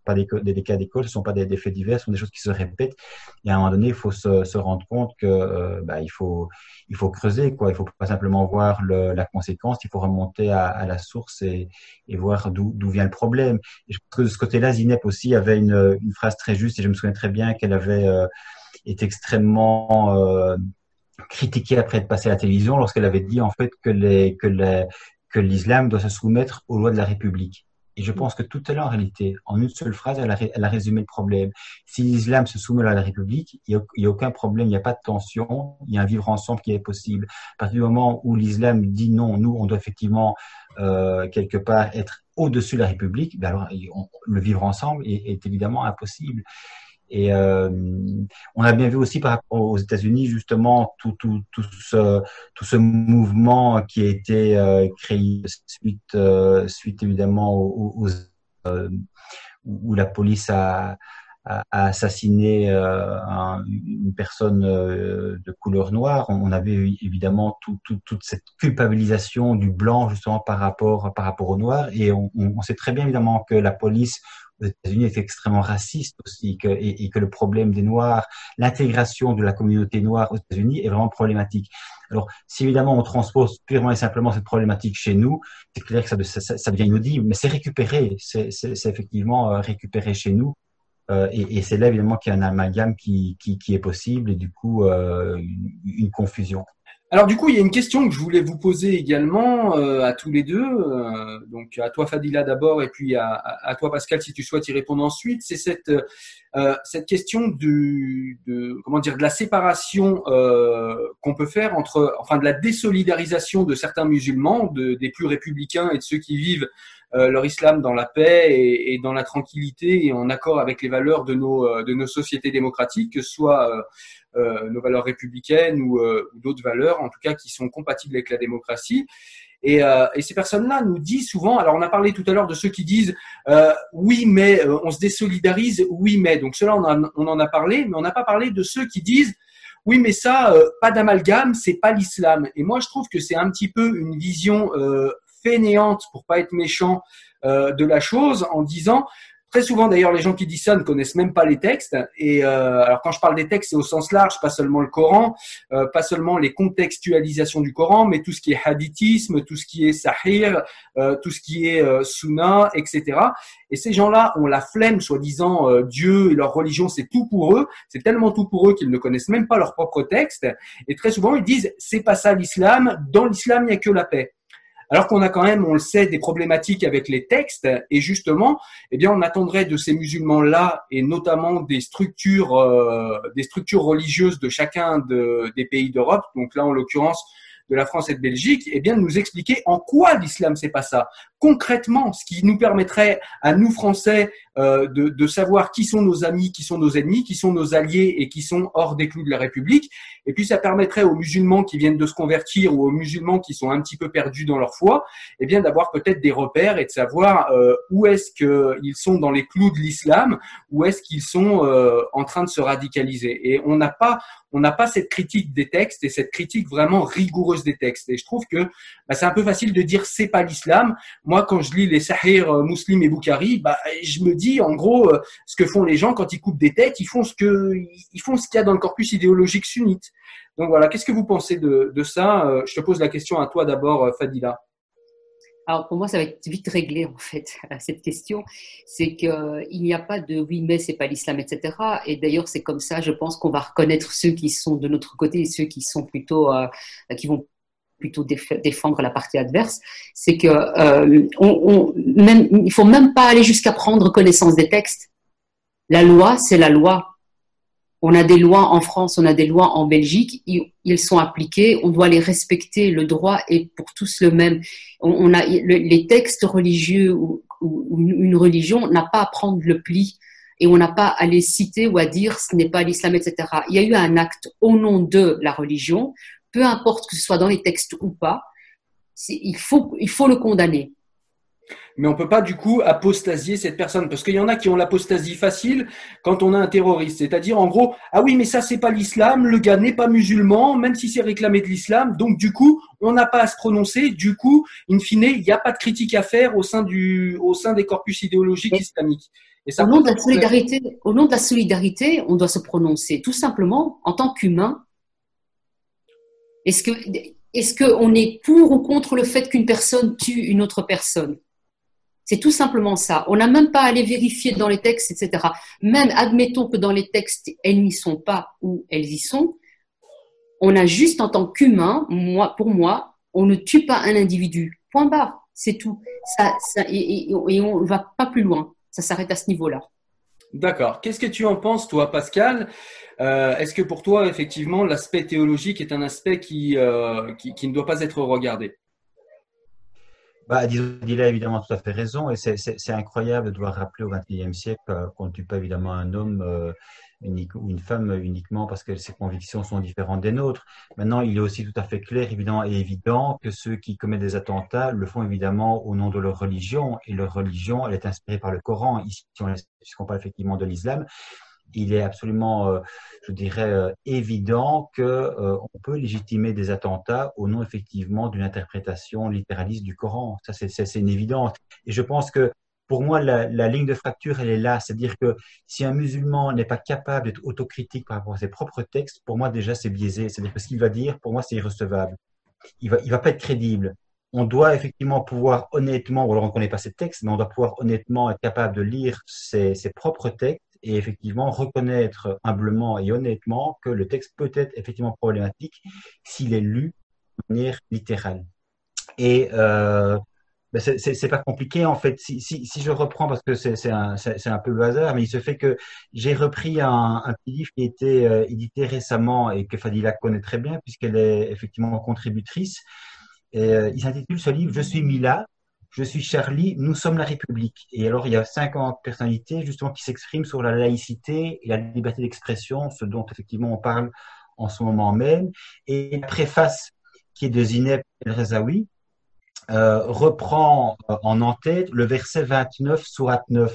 S3: pas des, des, cas d'école, ce sont pas des, des, faits divers, ce sont des choses qui se répètent. Et à un moment donné, il faut se, rendre compte que euh, bah, il faut il faut creuser quoi. Il faut pas simplement voir la conséquence, il faut remonter à, la source et, voir d'où vient le problème. Et je pense que de ce côté-là, Zinep aussi avait une, phrase très juste et je me souviens très bien qu'elle avait euh, été extrêmement euh, critiquée après être passée à la télévision lorsqu'elle avait dit en fait que l'islam doit se soumettre aux lois de la République. Et je pense que tout est là en réalité. En une seule phrase, elle a, elle a résumé le problème. Si l'islam se soumet à la République, il n'y a, a, aucun problème, il n'y a pas de tension, il y a un vivre ensemble qui est possible. À partir du moment où l'islam dit non, nous, on doit effectivement euh, quelque part être au-dessus de la République, ben alors on, le vivre ensemble est, est évidemment impossible. Et euh, on a bien vu aussi par rapport aux États-Unis justement tout, tout, tout, ce, tout ce mouvement qui a été euh, créé suite, euh, suite évidemment aux, où la police a, assassiné un, une personne de couleur noire. On avait évidemment tout, tout, toute cette culpabilisation du blanc justement par rapport par rapport au noir. Et on sait très bien évidemment que la police aux États-Unis est extrêmement raciste aussi et, que le problème des Noirs, l'intégration de la communauté noire aux États-Unis est vraiment problématique. Alors, si évidemment on transpose purement et simplement cette problématique chez nous, c'est clair que ça, ça, ça, devient inaudible, mais c'est récupéré, c'est effectivement euh, récupéré chez nous. Euh, et, c'est là évidemment qu'il y a un amalgame qui, est possible et du coup euh, une confusion.
S1: Alors du coup, il y a une question que je voulais vous poser également euh, à tous les deux, euh, donc à toi Fadila d'abord et puis à, toi Pascal si tu souhaites y répondre ensuite. C'est cette euh, cette question du de comment dire de la séparation qu'on peut faire entre enfin de la désolidarisation de certains musulmans, de, des plus républicains et de ceux qui vivent leur islam dans la paix et, dans la tranquillité et en accord avec les valeurs de nos de nos sociétés démocratiques, que ce soit euh, nos valeurs républicaines ou, euh, d'autres valeurs, en tout cas qui sont compatibles avec la démocratie. Et, euh, ces personnes-là nous disent souvent, alors on a parlé tout à l'heure de ceux qui disent euh, oui mais euh, on se désolidarise, oui mais, donc cela on, on en a parlé, mais on n'a pas parlé de ceux qui disent oui mais ça, pas d'amalgame, c'est pas l'islam. Et moi je trouve que c'est un petit peu une vision fainéante, pour pas être méchant, de la chose, en disant Très souvent, d'ailleurs, les gens qui disent ça ne connaissent même pas les textes. Et euh, alors, quand je parle des textes, c'est au sens large, pas seulement le Coran, euh, pas seulement les contextualisations du Coran, mais tout ce qui est hadithisme, tout ce qui est sahir, euh, tout ce qui est euh, sunna, etc. Et ces gens-là ont la flemme, soi-disant, euh, Dieu et leur religion, c'est tout pour eux. C'est tellement tout pour eux qu'ils ne connaissent même pas leur propre texte. Et très souvent, ils disent, c'est pas ça l'islam. Dans l'islam, il n'y a que la paix alors qu'on a quand même, on le sait, des problématiques avec les textes, et justement, eh bien, on attendrait de ces musulmans-là, et notamment des structures, euh, des structures religieuses de chacun de, des pays d'Europe, donc là, en l'occurrence, de la France et de Belgique, eh bien, de nous expliquer en quoi l'islam c'est pas ça. Concrètement, ce qui nous permettrait à nous Français euh, de, savoir qui sont nos amis, qui sont nos ennemis, qui sont nos alliés et qui sont hors des clous de la République. Et puis, ça permettrait aux musulmans qui viennent de se convertir ou aux musulmans qui sont un petit peu perdus dans leur foi, eh bien, d'avoir peut-être des repères et de savoir euh, où est-ce qu'ils sont dans les clous de l'islam, où est-ce qu'ils sont euh, en train de se radicaliser. Et on n'a pas, on n'a pas cette critique des textes et cette critique vraiment rigoureuse des textes. Et je trouve que bah, c'est un peu facile de dire c'est pas l'islam. Moi, quand je lis les Sahir euh, Muslim et Bukhari, bah, je me dis en gros euh, ce que font les gens quand ils coupent des têtes, ils font ce que ils font ce qu'il y a dans le corpus idéologique sunnite. Donc voilà, qu'est-ce que vous pensez de, de ça? Euh, Je te pose la question à toi d'abord, Fadila.
S2: Alors pour moi, ça va être vite réglé en fait cette question. C'est qu'il n'y a pas de oui mais c'est pas l'islam, etc. Et d'ailleurs c'est comme ça, je pense qu'on va reconnaître ceux qui sont de notre côté et ceux qui sont plutôt euh, qui vont plutôt défendre la partie adverse. C'est que euh, on, même, il faut même pas aller jusqu'à prendre connaissance des textes. La loi, c'est la loi. On a des lois en France, on a des lois en Belgique, ils sont appliqués, on doit les respecter, le droit est pour tous le même. On, a les textes religieux ou, une religion n'a pas à prendre le pli et on n'a pas à les citer ou à dire ce n'est pas l'islam, etc. Il y a eu un acte au nom de la religion, peu importe que ce soit dans les textes ou pas, il faut, il faut le condamner
S1: mais on peut pas du coup apostasier cette personne. Parce qu'il y en a qui ont l'apostasie facile quand on a un terroriste, c'est-à-dire en gros ah oui mais ça c'est pas l'islam, le gars n'est pas musulman même si c'est réclamé de l'islam, donc du coup on n'a pas à se prononcer, du coup in fine il n'y a pas de critique à faire au sein du au sein des corpus idéologiques islamiques.
S2: Et ça au nom de la solidarité, au nom de la solidarité, on doit se prononcer tout simplement en tant qu'humain. Est-ce que est-ce qu'on est pour ou contre le fait qu'une personne tue une autre personne? C'est tout simplement ça. On n'a même pas à aller vérifier dans les textes, etc. Même admettons que dans les textes, elles n'y sont pas ou elles y sont. On a juste en tant qu'humain, moi, pour moi, on ne tue pas un individu. Point barre. C'est tout. Ça, et, on ne va pas plus loin. Ça s'arrête à ce niveau-là.
S1: D'accord. Qu'est-ce que tu en penses, toi, Pascal? Euh, Est-ce que pour toi, effectivement, l'aspect théologique est un aspect qui, euh, qui ne doit pas être regardé?
S3: Bah, il a évidemment tout à fait raison, et c'est incroyable de devoir rappeler au XXIe siècle euh, qu'on ne tue pas évidemment un homme euh, unique, ou une femme uniquement parce que ses convictions sont différentes des nôtres. Maintenant, il est aussi tout à fait clair, évident et évident que ceux qui commettent des attentats le font évidemment au nom de leur religion, et leur religion, elle est inspirée par le Coran. Ici, on parle effectivement de l'islam, il est absolument, euh, je dirais, euh, évident que euh, peut légitimer des attentats au nom effectivement d'une interprétation littéraliste du Coran. Ça, c'est une évidence. Et je pense que pour moi, la, la, ligne de fracture, elle est là. C'est-à-dire que si un musulman n'est pas capable d'être autocritique par rapport à ses propres textes, pour moi, déjà, c'est biaisé. C'est-à-dire que ce qu'il va dire, pour moi, c'est irrecevable. Il va, il va pas être crédible. On doit effectivement pouvoir honnêtement, ou alors on ne connaît pas ses textes, mais on doit pouvoir honnêtement être capable de lire ses, ses propres textes et effectivement reconnaître humblement et honnêtement que le texte peut être effectivement problématique s'il est lu de manière littérale. Et euh, ben c'est pas compliqué en fait. Si, si, si je reprends parce que c'est un, un, peu le hasard, mais il se fait que j'ai repris un, petit livre qui a été euh, édité récemment et que Fadila connaît très bien puisqu'elle est effectivement contributrice. Et, euh, il s'intitule ce livre Je suis Mila je suis Charlie, nous sommes la République. Et alors, il y a 50 personnalités justement qui s'expriment sur la laïcité et la liberté d'expression, ce dont effectivement on parle en ce moment même. Et la préface qui est de Zineb El Rezaoui euh, reprend euh, en en-tête le verset 29, surat 9,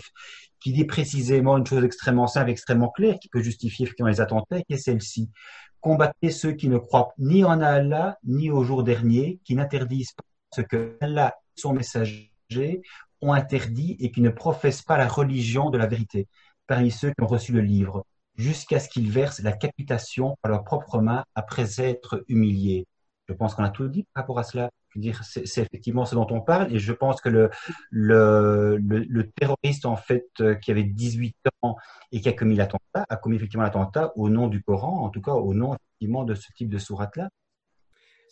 S3: qui dit précisément une chose extrêmement simple, extrêmement claire, qui peut justifier effectivement les attentats, qui est celle-ci. Combattez ceux qui ne croient ni en Allah, ni au jour dernier, qui n'interdisent pas ce que Allah son messager ont interdit et qui ne professent pas la religion de la vérité, parmi ceux qui ont reçu le livre, jusqu'à ce qu'ils versent la capitation par leurs propres mains après être humiliés. Je pense qu'on a tout dit par rapport à cela. dire, c'est effectivement ce dont on parle, et je pense que le, le, terroriste en fait euh, qui avait 18 ans et qui a commis l'attentat a commis effectivement l'attentat au nom du Coran, en tout cas au nom effectivement de ce type de sourate là.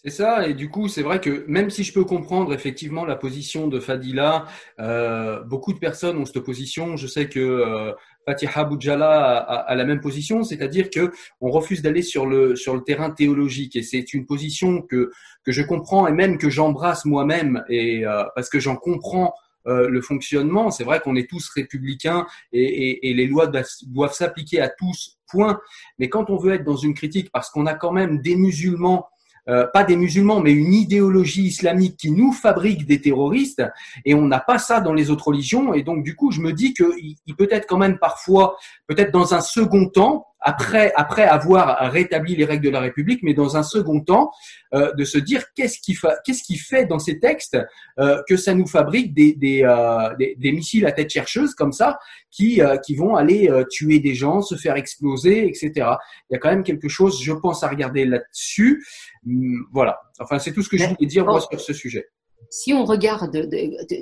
S1: C'est ça, et du coup, c'est vrai que même si je peux comprendre effectivement la position de Fadila, euh, beaucoup de personnes ont cette position. Je sais que euh, Fatiha Boudjala a, la même position, c'est-à-dire que on refuse d'aller sur le sur le terrain théologique, et c'est une position que que je comprends et même que j'embrasse moi-même, et euh, parce que j'en comprends euh, le fonctionnement. C'est vrai qu'on est tous républicains et, et, et les lois doivent s'appliquer à tous. Point. Mais quand on veut être dans une critique, parce qu'on a quand même des musulmans euh, pas des musulmans, mais une idéologie islamique qui nous fabrique des terroristes, et on n'a pas ça dans les autres religions, et donc du coup, je me dis qu'il il peut être quand même parfois, peut-être dans un second temps, après, après avoir rétabli les règles de la République, mais dans un second temps, euh, de se dire qu'est-ce qui, qu'est-ce qui fait dans ces textes euh, que ça nous fabrique des, des, euh, des, des, missiles à tête chercheuse comme ça, qui, euh, qui vont aller euh, tuer des gens, se faire exploser, etc. Il y a quand même quelque chose, je pense, à regarder là-dessus. Hum, voilà. Enfin, c'est tout ce que je voulais dire moi sur ce sujet
S2: si on regarde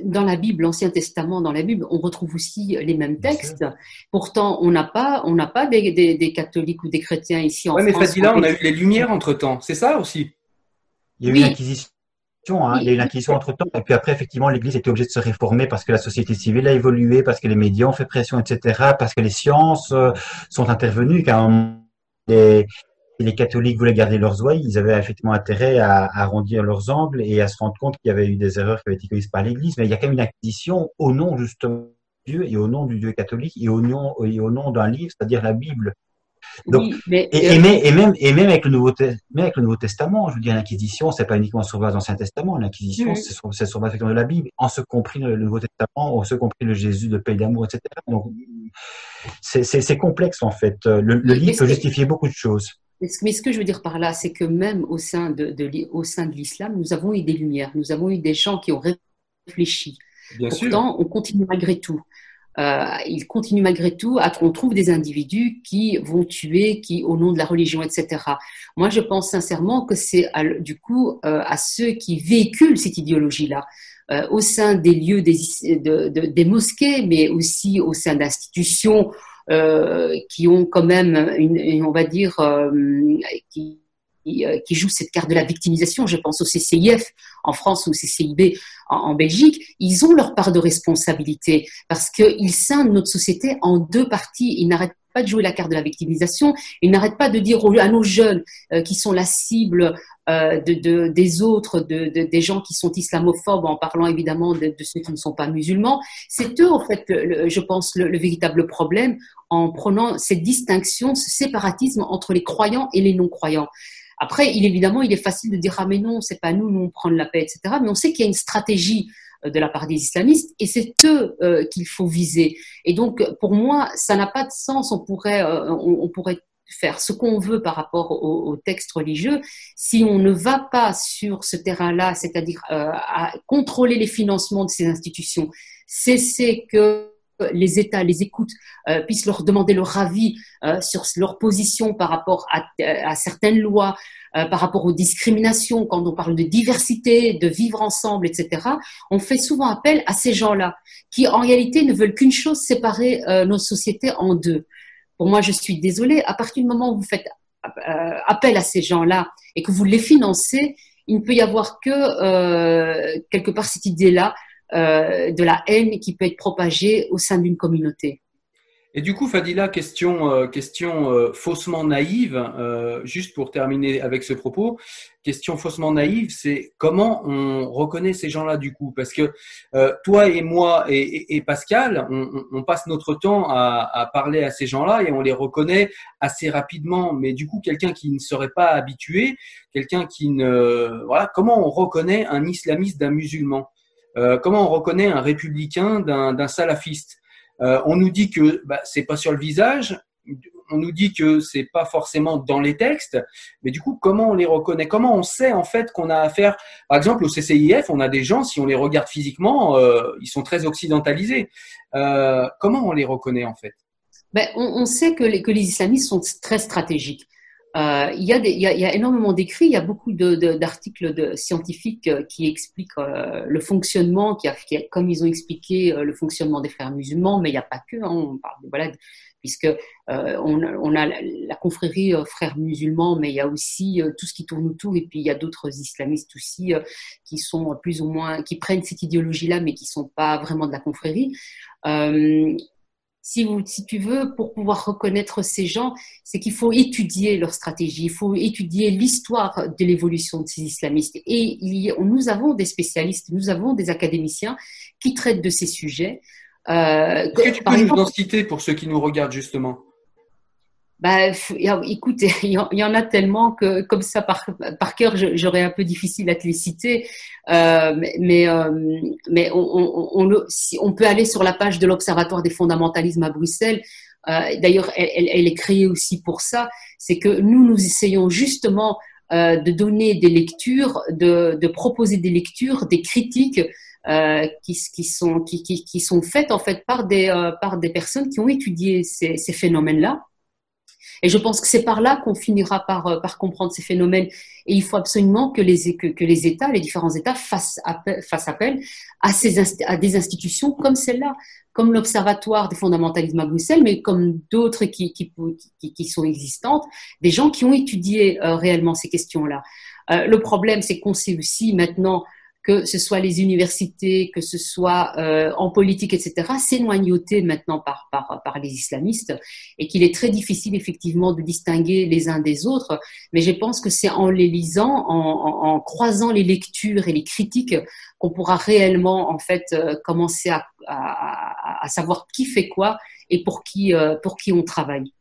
S2: dans la Bible, l'Ancien Testament, dans la Bible, on retrouve aussi les mêmes textes. Pourtant, on n'a pas, on n'a pas des, catholiques ou des chrétiens ici en
S1: ouais,
S2: France.
S1: mais Fadila, on a eu les Lumières entre temps. C'est ça aussi?
S3: Il y a eu une acquisition. Hein. Il y a eu une acquisition entre temps, et puis après, effectivement, l'Église était obligée de se réformer parce que la société civile a évolué, parce que les médias ont fait pression, etc., parce que les sciences euh, sont intervenues, qu'à des, les catholiques voulaient garder leurs ouailles, ils avaient effectivement intérêt à, arrondir leurs angles et à se rendre compte qu'il y avait eu des erreurs qui avaient été commises par l'Église. Mais il y a quand même une acquisition au nom justement de Dieu et au nom du Dieu catholique et au nom, et au nom d'un livre, c'est-à-dire la Bible. Donc, et, et, même, et même avec le Nouveau, même avec le Nouveau Testament, je veux dire, l'Inquisition, c'est pas uniquement sur base de l'Ancien Testament. L'Inquisition, c'est sur, sur, base de la Bible, en ce compris le, Nouveau Testament, en ce compris le Jésus de paix d'amour, etc. Donc, c'est complexe en fait. Le, le livre peut justifier beaucoup de choses.
S2: Mais ce que je veux dire par là, c'est que même au sein de, au sein de l'islam, nous avons eu des lumières, nous avons eu des gens qui ont réfléchi. Bien Pourtant, on continue malgré tout. Euh, il continue malgré tout à qu'on trouve des individus qui vont tuer, qui au nom de la religion, etc. Moi, je pense sincèrement que c'est du coup euh, à ceux qui véhiculent cette idéologie-là, euh, au sein des lieux des, de, de, des mosquées, mais aussi au sein d'institutions qui ont quand même une, on va dire, euh, qui, euh, qui jouent cette carte de la victimisation. Je pense au CCIF en France ou au CCIB en, Belgique. Ils ont leur part de responsabilité parce qu'ils scindent notre société en deux parties. Pas de jouer la carte de la victimisation. Ils n'arrêtent pas de dire à nos jeunes qui sont la cible euh, de, des autres, de, des gens qui sont islamophobes, en parlant évidemment de, ceux qui ne sont pas musulmans. C'est eux, en fait, je pense, le, véritable problème en prenant cette distinction, ce séparatisme entre les croyants et les non-croyants. Après, évidemment, il est facile de dire ah mais non, c'est pas nous, nous on prend la paix, etc. Mais on sait qu'il y a une stratégie euh, de la part des islamistes et c'est eux euh, qu'il faut viser. Et donc, pour moi, ça n'a pas de sens. On pourrait, on, on, pourrait faire ce qu'on veut par rapport au, texte religieux, si on ne va pas sur ce terrain-là, c'est-à-dire euh, à contrôler les financements de ces institutions, cesser que les États les écoutent, euh, puissent leur demander leur avis euh, sur leur position par rapport à, certaines lois, par rapport aux discriminations, quand on parle de diversité, de vivre ensemble, etc., on fait souvent appel à ces gens-là, qui en réalité ne veulent qu'une chose, séparer nos sociétés en deux. Pour moi, je suis désolée, à partir du moment où vous faites euh, appel à ces gens-là et que vous les financez, il ne peut y avoir que euh, quelque part cette idée-là euh, de la haine qui peut être propagée au sein d'une communauté.
S1: Et du coup, Fadila, question, euh, question euh, faussement naïve, juste pour terminer avec ce propos, question faussement naïve, c'est comment on reconnaît ces gens-là du coup? Parce que toi et moi et, Pascal, on, passe notre temps à, à parler à ces gens-là et on les reconnaît assez rapidement. Mais du coup, quelqu'un qui ne serait pas habitué, quelqu'un qui ne... Voilà, comment on reconnaît un islamiste d'un musulman? Comment on reconnaît un républicain d'un salafiste euh, on nous dit que bah, c'est pas sur le visage, on nous dit que c'est pas forcément dans les textes, mais du coup, comment on les reconnaît? Comment on sait en fait qu'on a affaire? Par exemple, au CCIF, on a des gens, si on les regarde physiquement, euh, ils sont très occidentalisés. Euh, comment on les reconnaît en fait?
S2: Ben, on, sait que les, que les islamistes sont très stratégiques. Euh, il, y a énormément d'écrits, il y a beaucoup d'articles scientifiques euh, qui expliquent euh, le fonctionnement, comme ils ont expliqué le fonctionnement des frères musulmans, mais il n'y a pas que, hein, on parle de, voilà, puisque on, a la, confrérie frères musulmans, mais il y a aussi tout ce qui tourne autour, et puis il y a d'autres islamistes aussi qui sont plus ou moins, qui prennent cette idéologie-là, mais qui ne sont pas vraiment de la confrérie si, vous, si tu veux, pour pouvoir reconnaître ces gens, c'est qu'il faut étudier leur stratégie, il faut étudier l'histoire de l'évolution de ces islamistes. Et il nous avons des spécialistes, nous avons des académiciens qui traitent de ces sujets.
S1: Euh, Est-ce que tu peux nous en citer pour ceux qui nous regardent justement?
S2: Bah, écoute, il y en a tellement que comme ça par, par cœur, j'aurais un peu difficile à te les citer. Euh, mais euh, mais on, on, on, on, peut aller sur la page de l'Observatoire des fondamentalismes à Bruxelles. d'ailleurs, elle, est créée aussi pour ça, c'est que nous, nous essayons justement de donner des lectures, de, proposer des lectures, des critiques qui, sont, qui, sont faites en fait par des, par des personnes qui ont étudié ces phénomènes-là et je pense que c'est par là qu'on finira par, euh, par comprendre ces phénomènes. Et il faut absolument que les, que, que les États, les différents États fassent appel, fassent appel à, ces, à des institutions comme celle-là, comme l'Observatoire des fondamentalismes à Bruxelles, mais comme d'autres qui, qui, qui, qui, sont existantes, des gens qui ont étudié euh, réellement ces questions-là. Euh, le problème, c'est qu'on sait aussi maintenant que ce soit les universités, que ce soit euh, en politique, etc., noyauté maintenant par, par, par les islamistes et qu'il est très difficile effectivement de distinguer les uns des autres. Mais je pense que c'est en les lisant, en, en, croisant les lectures et les critiques qu'on pourra réellement en fait euh, commencer à, à, à, savoir qui fait quoi et pour qui, euh, pour qui on travaille.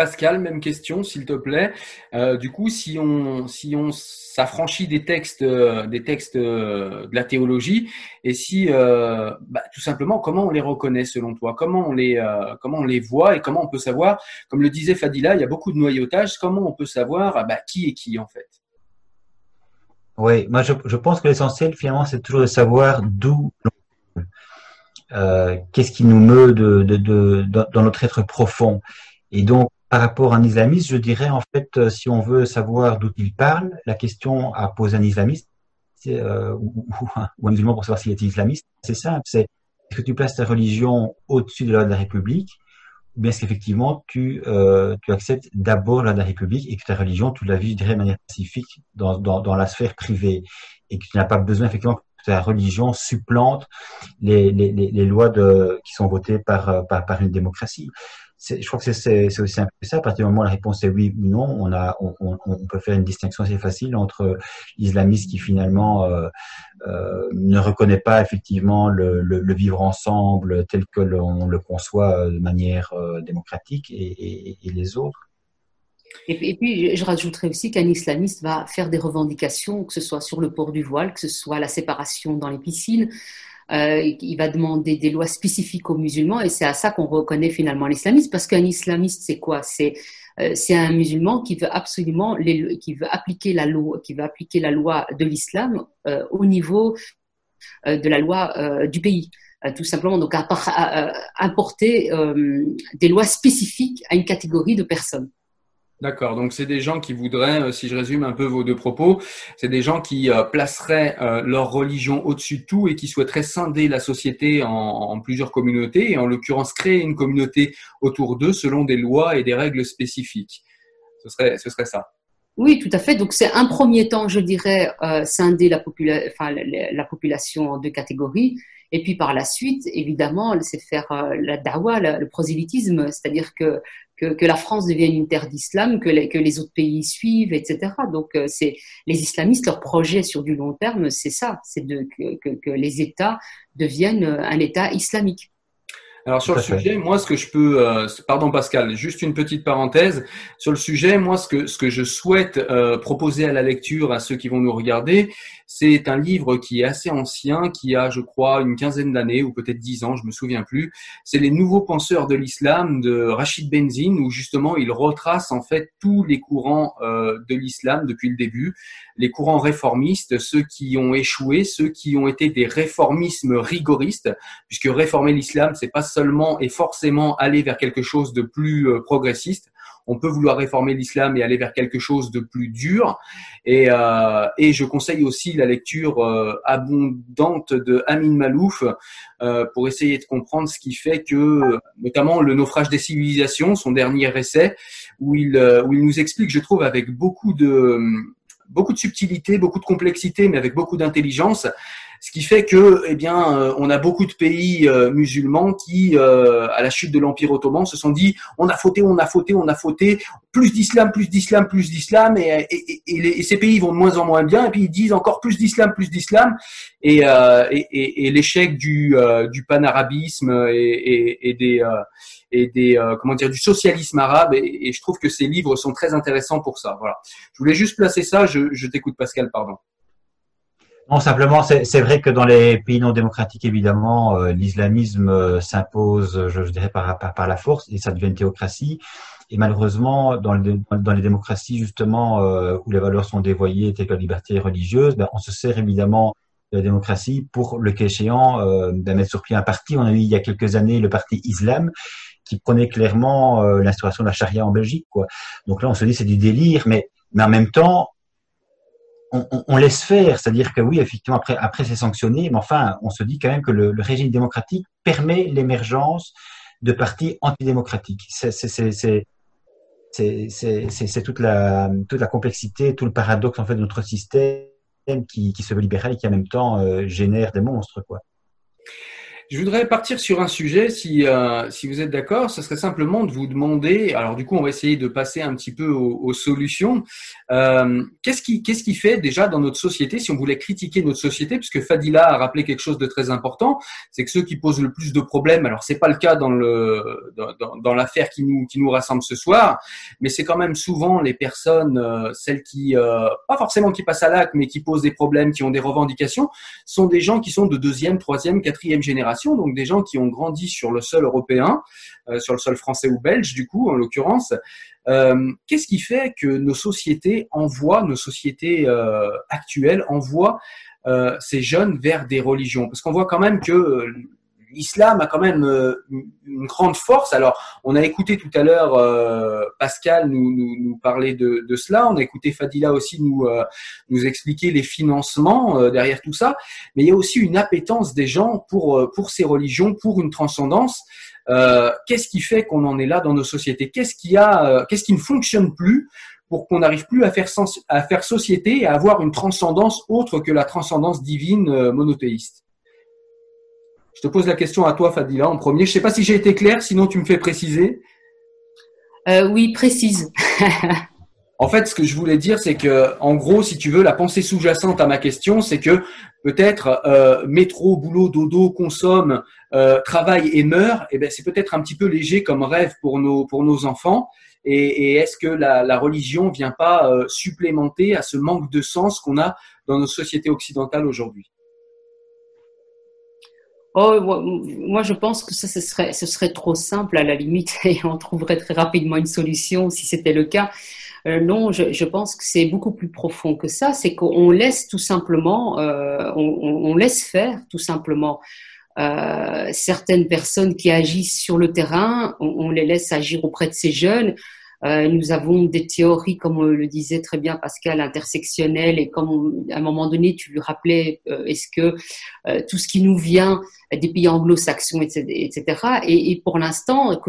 S1: Pascal, même question, s'il te plaît. Euh, du coup, si on, si on s'affranchit des textes, euh, des textes euh, de la théologie, et si, bah, tout simplement, comment on les reconnaît selon toi? Comment on les, comment on les voit et comment on peut savoir? Comme le disait Fadila, il y a beaucoup de noyautage. Comment on peut savoir ah, bah, qui est qui en fait?
S3: Oui, moi je, je pense que l'essentiel finalement, c'est toujours de savoir d'où qu'est-ce qui nous meut de, de, dans notre être profond. Et donc, par rapport à un islamiste, je dirais en fait, euh, si on veut savoir d'où il parle, la question à poser un islamiste euh, ou, ou, un musulman pour savoir s'il est islamiste, c'est simple, c'est est-ce que tu places ta religion au-dessus de la loi de la République ou bien est-ce qu'effectivement tu, euh, tu acceptes d'abord la loi de la République et que ta religion, tu la vis, de manière pacifique dans, dans, dans la sphère privée et que tu n'as pas besoin effectivement que ta religion supplante les, les, les, lois de, qui sont votées par, par, par une démocratie je crois que c'est aussi simple que ça. À partir du moment où la réponse est oui ou non, on, peut faire une distinction assez facile entre l'islamiste qui finalement euh, euh, ne reconnaît pas effectivement le, vivre ensemble tel que l'on le conçoit de manière euh, démocratique et, les autres.
S2: Et, puis, je rajouterais aussi qu'un islamiste va faire des revendications, que ce soit sur le port du voile, que ce soit la séparation dans les piscines, euh, il va demander des lois spécifiques aux musulmans et c'est à ça qu'on reconnaît finalement l'islamiste parce qu'un islamiste c'est quoi? C'est euh, c'est un musulman qui veut absolument qui veut appliquer la loi qui veut appliquer la loi de l'islam euh, au niveau de la loi du pays. Tout simplement. Donc à, à, importer des lois spécifiques à une catégorie de personnes.
S1: D'accord. Donc c'est des gens qui voudraient, euh, si je résume un peu vos deux propos, c'est des gens qui euh, placeraient euh, leur religion au-dessus de tout et qui souhaiteraient scinder la société en, plusieurs communautés et en l'occurrence créer une communauté autour d'eux selon des lois et des règles spécifiques. Ce serait, ce serait ça.
S2: Oui, tout à fait. Donc c'est un premier temps, je dirais, scinder la, population en deux catégories et puis par la suite, évidemment, c'est faire la dawa, le prosélytisme, c'est-à-dire que, que, la France devienne une terre d'islam, que les, que les autres pays suivent, etc. Donc euh, c'est les islamistes, leur projet sur du long terme, c'est ça, c'est que, que les États deviennent un État islamique.
S1: Alors sur le sujet, moi ce que je peux, euh, pardon Pascal, juste une petite parenthèse. Sur le sujet, moi ce que ce que je souhaite euh, proposer à la lecture à ceux qui vont nous regarder, c'est un livre qui est assez ancien, qui a je crois une quinzaine d'années ou peut-être dix ans, je me souviens plus. C'est les nouveaux penseurs de l'islam de Rachid Benzine où justement il retrace en fait tous les courants euh, de l'islam depuis le début, les courants réformistes, ceux qui ont échoué, ceux qui ont été des réformismes rigoristes, puisque réformer l'islam c'est pas seulement et forcément aller vers quelque chose de plus euh, progressiste. On peut vouloir réformer l'islam et aller vers quelque chose de plus dur. Et, euh, et je conseille aussi la lecture euh, abondante de Amin Malouf pour essayer de comprendre ce qui fait que, notamment le naufrage des civilisations, son dernier essai, où il, où il nous explique, je trouve, avec beaucoup de beaucoup de subtilité, beaucoup de complexité, mais avec beaucoup d'intelligence, ce qui fait que, eh bien, euh, on a beaucoup de pays euh, musulmans qui, euh, à la chute de l'Empire ottoman, se sont dit on a fauté, on a fauté, on a fauté, plus d'islam, plus d'islam, plus d'islam, et, et, et, ces pays vont de moins en moins bien, et puis ils disent encore plus d'islam, plus d'islam, et, et, l'échec du, du panarabisme et, des et des comment dire du socialisme arabe et, je trouve que ces livres sont très intéressants pour ça. Voilà. Je voulais juste placer ça. Je, je t'écoute Pascal, pardon.
S3: Non, simplement, c'est vrai que dans les pays non démocratiques, évidemment, euh, l'islamisme euh, s'impose, je, dirais, par, par, la force et ça devient une théocratie. Et malheureusement, dans, dans les démocraties, justement, euh, où les valeurs sont dévoyées, telles que la liberté religieuse, ben, on se sert évidemment de la démocratie pour, le cas échéant, euh, ben, mettre sur pied un parti. On a eu il y a quelques années le parti Islam, qui prenait clairement l'instauration de la charia en Belgique. Quoi. Donc là, on se dit c'est du délire, mais, mais en même temps, on, laisse faire, c'est-à-dire que oui, effectivement, après, après c'est sanctionné, mais enfin, on se dit quand même que le, régime démocratique permet l'émergence de partis antidémocratiques. C'est toute la, toute la complexité, tout le paradoxe en fait de notre système qui, qui se veut libéral et qui en même temps euh, génère des monstres. Quoi.
S1: Je voudrais partir sur un sujet, si, euh, si vous êtes d'accord, ce serait simplement de vous demander, alors du coup on va essayer de passer un petit peu aux, solutions, euh, qu'est-ce qui, qu'est-ce qui fait déjà dans notre société, si on voulait critiquer notre société, puisque Fadila a rappelé quelque chose de très important, c'est que ceux qui posent le plus de problèmes, alors c'est pas le cas dans, le, dans, l'affaire qui nous, qui nous rassemble ce soir, mais c'est quand même souvent les personnes, euh, celles qui, pas forcément qui passent à l'acte, mais qui posent des problèmes, qui ont des revendications, sont des gens qui sont de deuxième, troisième, quatrième génération donc des gens qui ont grandi sur le sol européen, euh, sur le sol français ou belge, du coup, en l'occurrence. Euh, qu'est-ce qui fait que nos sociétés envoient, nos sociétés euh, actuelles envoient ces jeunes vers des religions? Parce qu'on voit quand même que l'islam a quand même euh, une grande force. Alors, on a écouté tout à l'heure euh, Pascal nous, parler de, cela. On a écouté Fadila aussi nous, euh, nous expliquer les financements derrière tout ça. Mais il y a aussi une appétence des gens pour, pour ces religions, pour une transcendance. qu'est-ce qui fait qu'on en est là dans nos sociétés? Qu'est-ce qui a, qu'est-ce qui ne fonctionne plus pour qu'on n'arrive plus à faire, à faire société et à avoir une transcendance autre que la transcendance divine monothéiste? Je te pose la question à toi, Fadila, en premier. Je ne sais pas si j'ai été clair, sinon tu me fais préciser.
S2: Euh, oui, précise.
S1: en fait, ce que je voulais dire, c'est que, en gros, si tu veux, la pensée sous-jacente à ma question, c'est que peut-être euh, métro, boulot, dodo, consomme, euh, travail et meurt, eh ben, c'est peut-être un petit peu léger comme rêve pour nos, pour nos enfants. Et, est-ce que la, la religion vient pas supplémenter à ce manque de sens qu'on a dans nos sociétés occidentales aujourd'hui?
S2: Oh, moi, je pense que ça, ce serait, ce serait trop simple à la limite et on trouverait très rapidement une solution si c'était le cas. Euh, non, je, je, pense que c'est beaucoup plus profond que ça. C'est qu'on laisse tout simplement, euh, on, on, laisse faire tout simplement euh, certaines personnes qui agissent sur le terrain. On, on, les laisse agir auprès de ces jeunes. Euh, nous avons des théories, comme le disait très bien Pascal, intersectionnelles, et comme à un moment donné, tu lui rappelais, euh, est-ce que euh, tout ce qui nous vient des pays anglo-saxons, etc., et, et, pour l'instant,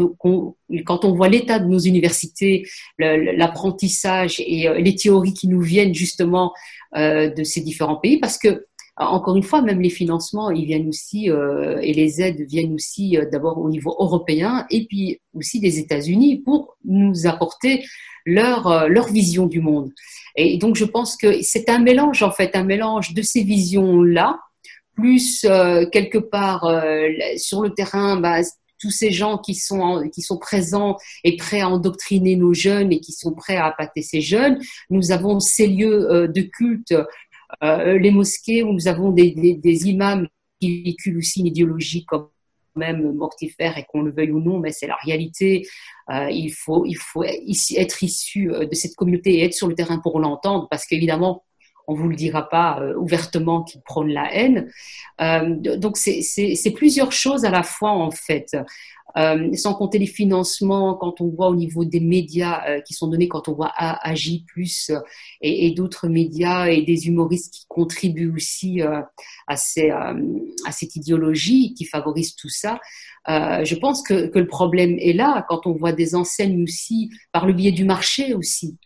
S2: quand on voit l'état de nos universités, l'apprentissage et les théories qui nous viennent justement de ces différents pays, parce que encore une fois, même les financements, ils viennent aussi euh, et les aides viennent aussi euh, d'abord au niveau européen et puis aussi des États-Unis pour nous apporter leur euh, leur vision du monde. Et donc je pense que c'est un mélange en fait, un mélange de ces visions là, plus quelque part sur le terrain, bah, tous ces gens qui sont qui sont présents et prêts à endoctriner nos jeunes et qui sont prêts à appâter ces jeunes. Nous avons ces lieux de culte euh, les mosquées où nous avons des, imams qui véhiculent aussi une idéologie quand même mortifère et qu'on le veuille ou non, mais c'est la réalité. Euh, il faut, être issu euh, de cette communauté et être sur le terrain pour l'entendre, parce qu'évidemment, on vous le dira pas ouvertement qu'ils prônent la haine. donc c'est plusieurs choses à la fois en fait. Euh, sans compter les financements, quand on voit au niveau des médias euh, qui sont donnés, quand on voit Agi Plus euh, et, et d'autres médias et des humoristes qui contribuent aussi à, ces, à cette idéologie qui favorise tout ça. je pense que, que, le problème est là quand on voit des enseignes aussi par le biais du marché aussi.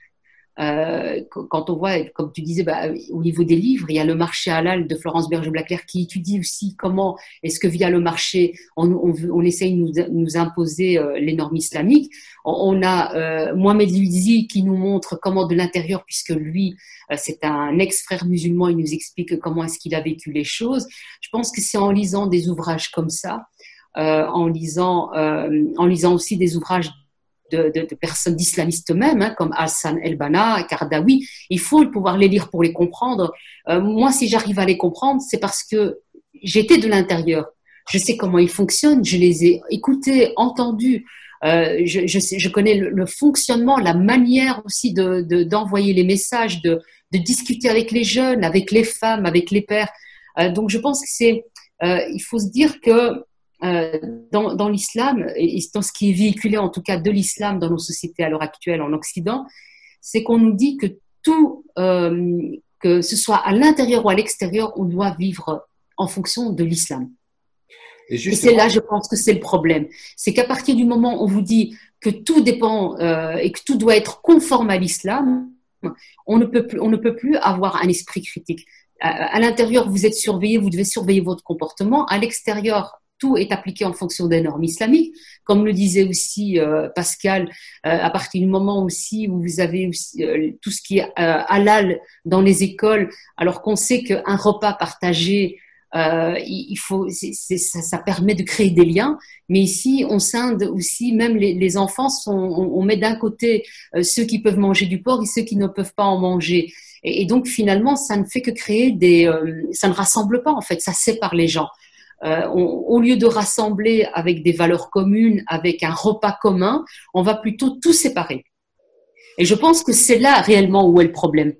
S2: Euh, quand on voit, comme tu disais, bah, au niveau des livres, il y a le marché halal de Florence Berger-Blaclair qui étudie aussi comment est-ce que via le marché, on, on, on essaye de nous, nous imposer euh, les normes islamiques. On, a euh, Mohamed Luizi qui nous montre comment de l'intérieur, puisque lui, euh, c'est un ex-frère musulman, il nous explique comment est-ce qu'il a vécu les choses. Je pense que c'est en lisant des ouvrages comme ça, en lisant, en lisant aussi des ouvrages de, personnes d'islamistes même, hein, comme Hassan El-Banna, Kardawi. Il faut pouvoir les lire pour les comprendre. Euh, moi, si j'arrive à les comprendre, c'est parce que j'étais de l'intérieur. Je sais comment ils fonctionnent, je les ai écoutés, entendus. Euh, je, connais le, fonctionnement, la manière aussi d'envoyer de, d'envoyer les messages, de, discuter avec les jeunes, avec les femmes, avec les pères. Euh, donc, je pense que c'est, il faut se dire que euh, dans, dans l'islam, et dans ce qui est véhiculé en tout cas de l'islam dans nos sociétés à l'heure actuelle en Occident, c'est qu'on nous dit que tout, euh, que ce soit à l'intérieur ou à l'extérieur, on doit vivre en fonction de l'islam. Et, c'est là, je pense que c'est le problème. C'est qu'à partir du moment où on vous dit que tout dépend euh, et que tout doit être conforme à l'islam, on ne peut plus, on ne peut plus avoir un esprit critique. À, à l'intérieur, vous êtes surveillé, vous devez surveiller votre comportement. À l'extérieur, tout est appliqué en fonction des normes islamiques. Comme le disait aussi euh, Pascal, euh, à partir du moment aussi où vous avez aussi, euh, tout ce qui est halal dans les écoles, alors qu'on sait qu'un repas partagé, il faut, ça, ça, permet de créer des liens. Mais ici, on scinde aussi, même les, les enfants, sont, on, on met d'un côté ceux qui peuvent manger du porc et ceux qui ne peuvent pas en manger. Et, et donc finalement, ça ne fait que créer des, ça ne rassemble pas en fait, ça sépare les gens. Euh, au lieu de rassembler avec des valeurs communes, avec un repas commun, on va plutôt tout séparer. Et je pense que c'est là réellement où est le problème.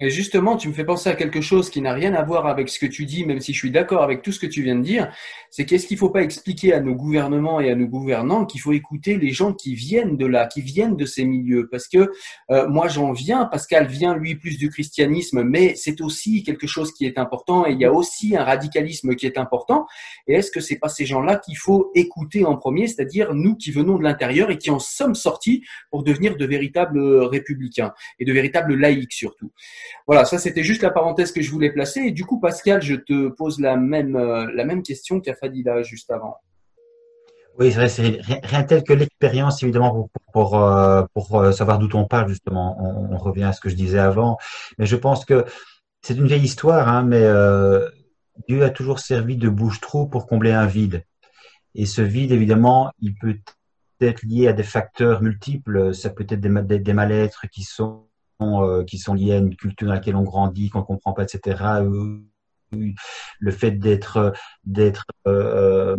S1: Et justement, tu me fais penser à quelque chose qui n'a rien à voir avec ce que tu dis, même si je suis d'accord avec tout ce que tu viens de dire. C'est qu'est-ce qu'il ne faut pas expliquer à nos gouvernements et à nos gouvernants qu'il faut écouter les gens qui viennent de là, qui viennent de ces milieux? Parce que euh, moi, j'en viens, Pascal vient, lui, plus du christianisme, mais c'est aussi quelque chose qui est important et il y a aussi un radicalisme qui est important. Et est-ce que c'est pas ces gens-là qu'il faut écouter en premier, c'est-à-dire nous qui venons de l'intérieur et qui en sommes sortis pour devenir de véritables républicains et de véritables laïcs surtout? Voilà, ça c'était juste la parenthèse que je voulais placer. Et du coup, Pascal, je te pose la même, euh, la même question qu'à Fadila juste avant.
S3: Oui, c'est rien tel que l'expérience, évidemment, pour, pour, euh, pour, euh, savoir d'où on parle, justement. On, revient à ce que je disais avant. Mais je pense que c'est une vieille histoire, hein, mais Dieu a toujours servi de bouche-trou pour combler un vide. Et ce vide, évidemment, il peut être lié à des facteurs multiples. Ça peut être des, des mal-être qui sont euh, qui sont liées à une culture dans laquelle on grandit, qu'on comprend pas, etc. le fait d'être d'être euh,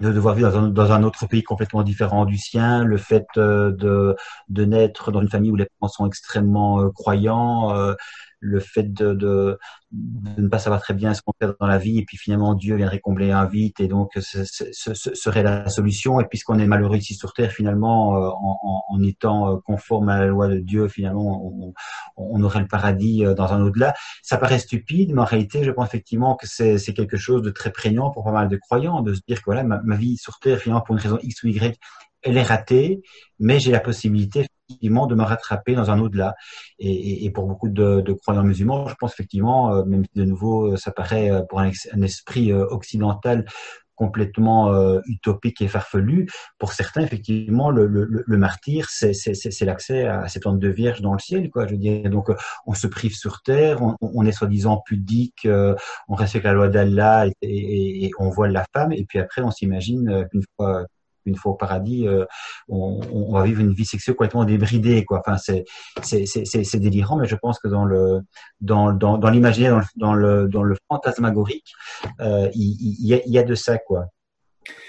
S3: de devoir vivre dans un, dans un, autre pays complètement différent du sien, le fait euh, de, de naître dans une famille où les parents sont extrêmement croyants, le fait de, de, de, ne pas savoir très bien ce qu'on fait dans la vie, et puis finalement Dieu viendrait combler un vide, et donc ce, serait la solution. Et puisqu'on est malheureux ici sur Terre, finalement, euh, en, en, étant euh, conforme à la loi de Dieu, finalement, on, on aurait le paradis euh, dans un au-delà. Ça paraît stupide, mais en réalité, je pense effectivement que c'est quelque chose de très prégnant pour pas mal de croyants, de se dire que voilà, ma, ma vie sur Terre, finalement, pour une raison X ou Y, elle est ratée, mais j'ai la possibilité effectivement de me rattraper dans un au-delà. Et, pour beaucoup de, croyants musulmans, je pense effectivement, euh, même si de nouveau euh, ça paraît euh, pour un, esprit occidental complètement utopique et farfelu. Pour certains, effectivement, le, le, le martyr, c'est l'accès à ces plantes de vierge dans le ciel, quoi. Je veux dire, donc on se prive sur terre, on, est soi-disant pudique, on respecte la loi d'Allah et, on voile la femme, et puis après on s'imagine qu'une fois une fois au paradis, euh, on, on, va vivre une vie sexuelle complètement débridée, quoi. Enfin, c'est c'est délirant, mais je pense que dans le dans dans, dans l'imaginaire, dans, le dans le fantasmagorique, euh, il, y, a, il y a de ça, quoi.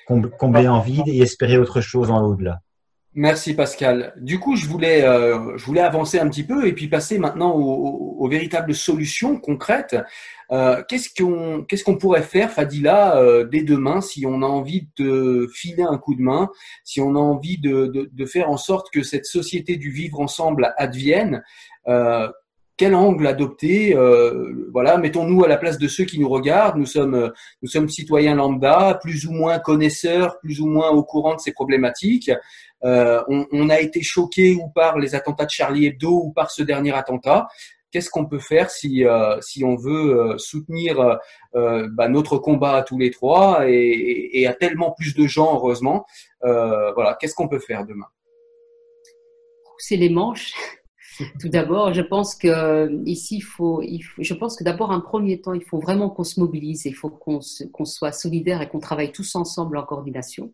S3: Combler en vide et espérer autre chose en au-delà.
S1: Merci Pascal. Du coup, je voulais, euh, je voulais avancer un petit peu et puis passer maintenant aux, aux véritables solutions concrètes. Euh, qu'est-ce qu'on qu'est-ce qu'on pourrait faire, Fadila, euh, dès demain, si on a envie de filer un coup de main, si on a envie de, de, de faire en sorte que cette société du vivre ensemble advienne euh, quel angle adopter euh, Voilà, mettons-nous à la place de ceux qui nous regardent. Nous sommes, nous sommes citoyens lambda, plus ou moins connaisseurs, plus ou moins au courant de ces problématiques. Euh, on, a été choqués ou par les attentats de Charlie Hebdo ou par ce dernier attentat. Qu'est-ce qu'on peut faire si, euh, si on veut soutenir bah, notre combat à tous les trois et, et, à tellement plus de gens, heureusement. Voilà, qu'est-ce qu'on peut faire demain?
S2: C'est les manches. Tout d'abord, je pense que ici, il faut, je pense que d'abord, un premier temps, il faut vraiment qu'on se mobilise, il faut qu'on soit solidaire et qu'on travaille tous ensemble en coordination.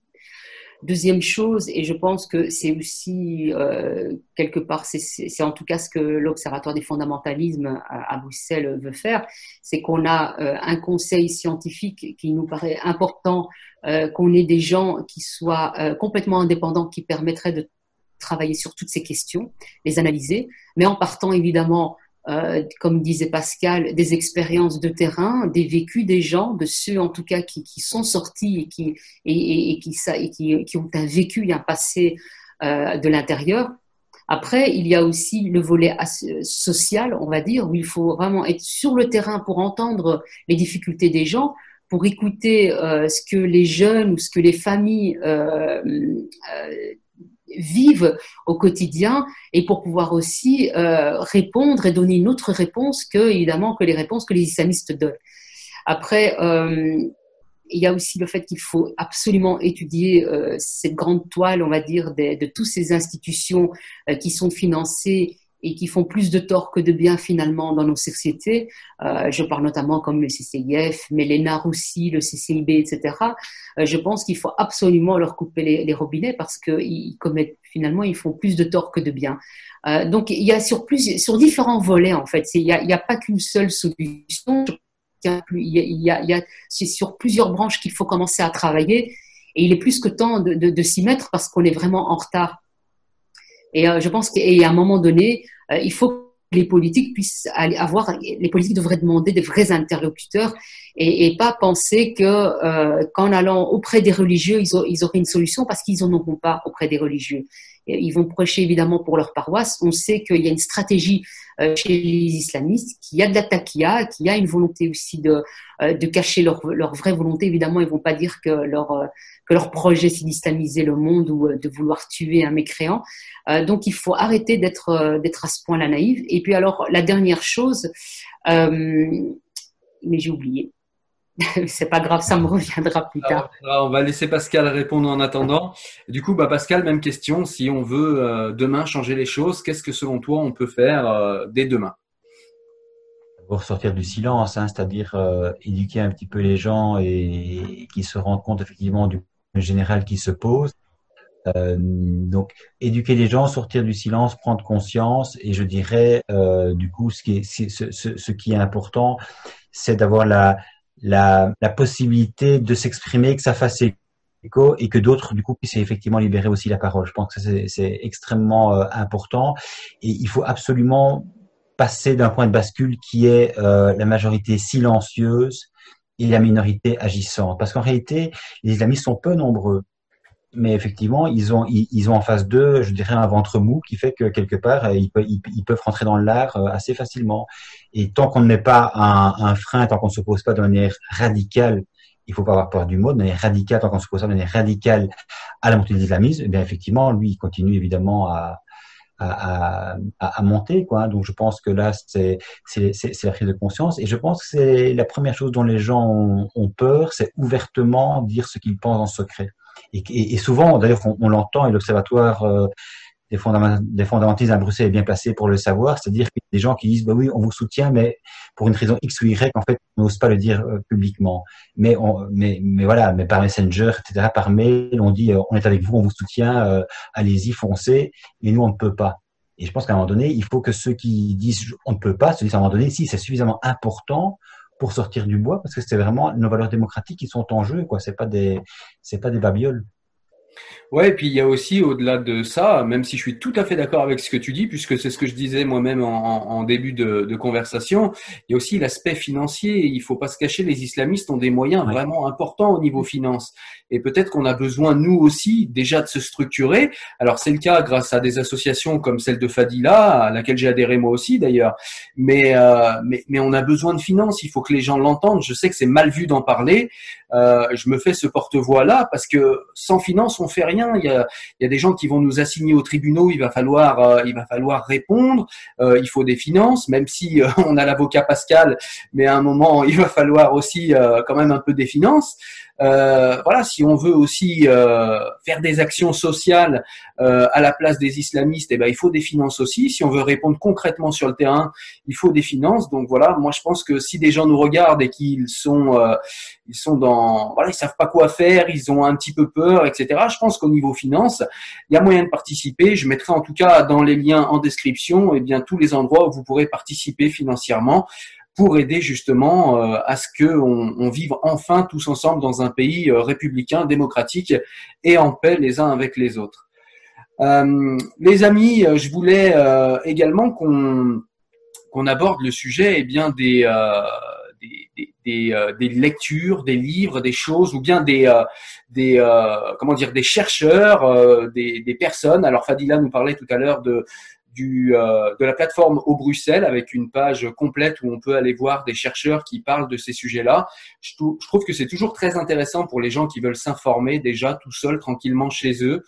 S2: Deuxième chose, et je pense que c'est aussi euh, quelque part, c'est en tout cas ce que l'Observatoire des fondamentalismes à, Bruxelles veut faire, c'est qu'on a euh, un conseil scientifique qui nous paraît important, euh, qu'on ait des gens qui soient complètement indépendants, qui permettraient de travailler sur toutes ces questions, les analyser, mais en partant évidemment euh, comme disait Pascal, des expériences de terrain, des vécus des gens, de ceux en tout cas qui, qui sont sortis et qui, et, et, qui, et qui, qui, ont un vécu et un passé euh, de l'intérieur. Après, il y a aussi le volet social, on va dire, où il faut vraiment être sur le terrain pour entendre les difficultés des gens, pour écouter euh, ce que les jeunes ou ce que les familles euh, euh vivent au quotidien et pour pouvoir aussi euh, répondre et donner une autre réponse que évidemment que les réponses que les islamistes donnent. Après, euh, il y a aussi le fait qu'il faut absolument étudier euh, cette grande toile, on va dire, de, toutes ces institutions qui sont financées et qui font plus de tort que de bien finalement dans nos sociétés. Euh, je parle notamment comme le CCIF, mais les aussi, le CCIB, etc. Euh, je pense qu'il faut absolument leur couper les, robinets parce qu'ils commettent finalement, ils font plus de tort que de bien. Euh, donc il y a sur, plus, sur différents volets en fait. Il n'y a, pas qu'une seule solution. Il y a, c'est sur plusieurs branches qu'il faut commencer à travailler. Et il est plus que temps de s'y mettre parce qu'on est vraiment en retard et euh, je pense qu'à un moment donné, euh, il faut que les politiques puissent aller avoir, les politiques devraient demander des vrais interlocuteurs et, pas penser euh, qu'en allant auprès des religieux, ils, ils auraient une solution parce qu'ils n'en auront pas auprès des religieux. Ils vont prêcher évidemment pour leur paroisse. On sait qu'il y a une stratégie euh, chez les islamistes, qu'il y a de la qu'il y a une volonté aussi de, euh, de cacher leur, leur vraie volonté. Évidemment, ils vont pas dire que leur, euh, que leur projet c'est d'islamiser le monde ou de vouloir tuer un mécréant. donc, il faut arrêter d'être d'être à ce point-là naïve. Et puis alors, la dernière chose, mais j'ai oublié. c'est pas grave, ça me reviendra plus tard.
S1: on va laisser Pascal répondre en attendant. Du coup, bah Pascal, même question. Si on veut euh, demain changer les choses, qu'est-ce que selon toi on peut faire euh, dès demain?
S3: Pour sortir du silence, hein, c'est-à-dire euh, éduquer un petit peu les gens et, qu'ils se rendent compte effectivement du général qui se pose. donc, éduquer les gens, sortir du silence, prendre conscience, et je dirais, du coup, ce qui est, ce, ce, ce qui est important, c'est d'avoir la, la, la possibilité de s'exprimer, que ça fasse écho et que d'autres du coup puissent effectivement libérer aussi la parole. Je pense que c'est extrêmement euh, important et il faut absolument passer d'un point de bascule qui est euh, la majorité silencieuse et la minorité agissante. Parce qu'en réalité, les islamistes sont peu nombreux mais effectivement, ils ont, ils, ont en face d'eux, je dirais, un ventre mou qui fait que quelque part, euh, ils, peuvent, ils, peuvent rentrer dans l'art euh, assez facilement. Et tant qu'on ne met pas un, frein, tant qu'on ne s'oppose pas de manière radicale, il faut pas avoir peur du mot, de manière radicale, tant qu'on ne s'oppose pas de manière radicale à la montée de l'islamisme, eh bien effectivement, lui, il continue évidemment à, à, à, à, monter. Quoi. Donc je pense que là, c'est la prise de conscience. Et je pense que c'est la première chose dont les gens ont peur, c'est ouvertement dire ce qu'ils pensent en secret. Et, souvent, d'ailleurs, on, l'entend, et l'Observatoire euh, des, fondamentalistes à Bruxelles est bien placé pour le savoir, c'est-à-dire qu'il y a des gens qui disent, bah oui, on vous soutient, mais pour une raison X ou Y, en fait, on n'ose pas le dire euh, publiquement. Mais, on, mais, mais voilà, mais par Messenger, etc., par mail, on dit, euh, on est avec vous, on vous soutient, allez-y, foncez, mais nous, on ne peut pas. Et je pense qu'à un moment donné, il faut que ceux qui disent on ne peut pas se disent à un moment donné, si c'est suffisamment important pour sortir du bois parce que c'est vraiment nos valeurs démocratiques qui sont en jeu quoi. C'est pas des c'est pas des babioles
S1: Ouais, et puis il y a aussi au-delà de ça, même si je suis tout à fait d'accord avec ce que tu dis, puisque c'est ce que je disais moi-même en, en, début de, de, conversation, il y a aussi l'aspect financier. Il faut pas se cacher, les islamistes ont des moyens vraiment importants au niveau finance. Et peut-être qu'on a besoin, nous aussi, déjà de se structurer. Alors c'est le cas grâce à des associations comme celle de Fadila, à laquelle j'ai adhéré moi aussi d'ailleurs. Mais, euh, mais, mais on a besoin de finances, il faut que les gens l'entendent. Je sais que c'est mal vu d'en parler. Euh, je me fais ce porte-voix-là parce que sans finance, on fait rien. Il y a, des gens qui vont nous assigner aux tribunaux. Il va falloir, euh, il va falloir répondre. Euh, il faut des finances, même si euh, on a l'avocat Pascal, mais à un moment, il va falloir aussi quand même un peu des finances. Euh, voilà, si on veut aussi euh, faire des actions sociales euh, à la place des islamistes, eh ben, il faut des finances aussi. Si on veut répondre concrètement sur le terrain, il faut des finances. Donc voilà, moi je pense que si des gens nous regardent et qu'ils sont, ils sont dans, voilà, ils savent pas quoi faire, ils ont un petit peu peur, etc. Je pense qu'au niveau finance, il y a moyen de participer. Je mettrai en tout cas dans les liens en description, eh bien tous les endroits où vous pourrez participer financièrement pour aider justement euh, à ce que on, vive enfin tous ensemble dans un pays euh, républicain, démocratique et en paix les uns avec les autres. Euh, les amis, je voulais également qu'on qu'on aborde le sujet eh bien des des, lectures, des livres, des choses, ou bien des, des comment dire, des chercheurs, des personnes. Alors Fadila nous parlait tout à l'heure de euh, de la plateforme au Bruxelles avec une page complète où on peut aller voir des chercheurs qui parlent de ces sujets-là. Je, trouve que c'est toujours très intéressant pour les gens qui veulent s'informer déjà tout seuls, tranquillement chez eux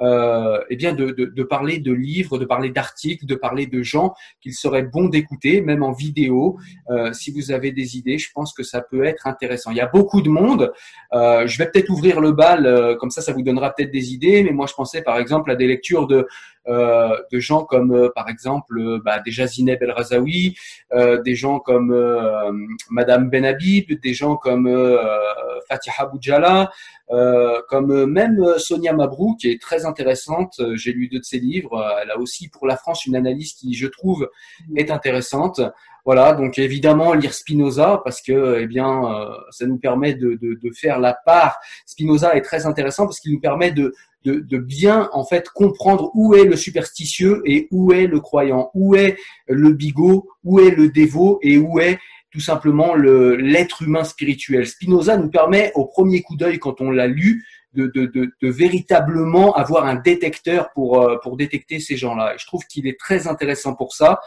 S1: euh, eh bien de, parler de livres, de parler d'articles, de parler de gens qu'il serait bon d'écouter, même en vidéo. Euh, si vous avez des idées, je pense que ça peut être intéressant. Il y a beaucoup de monde. Je vais peut-être ouvrir le bal, comme ça, ça vous donnera peut-être des idées. Mais moi, je pensais par exemple à des lectures de de gens comme euh, par exemple bah, déjà Zineb El Razaoui, des gens comme Madame Ben Habib, des gens comme Fatiha Boudjala, euh, comme même Sonia Mabrou, qui est très intéressante. Euh, j'ai lu deux de ses livres. Euh, elle a aussi pour la France une analyse qui, je trouve, est intéressante. Voilà, donc évidemment lire Spinoza parce que eh bien ça nous permet de, de, faire la part. Spinoza est très intéressant parce qu'il nous permet de, de, bien en fait comprendre où est le superstitieux et où est le croyant, où est le bigot, où est le dévot et où est tout simplement l'être humain spirituel. Spinoza nous permet au premier coup d'œil, quand on l'a lu, de, de, de, de, véritablement avoir un détecteur pour, euh, pour détecter ces gens-là. Et je trouve qu'il est très intéressant pour ça.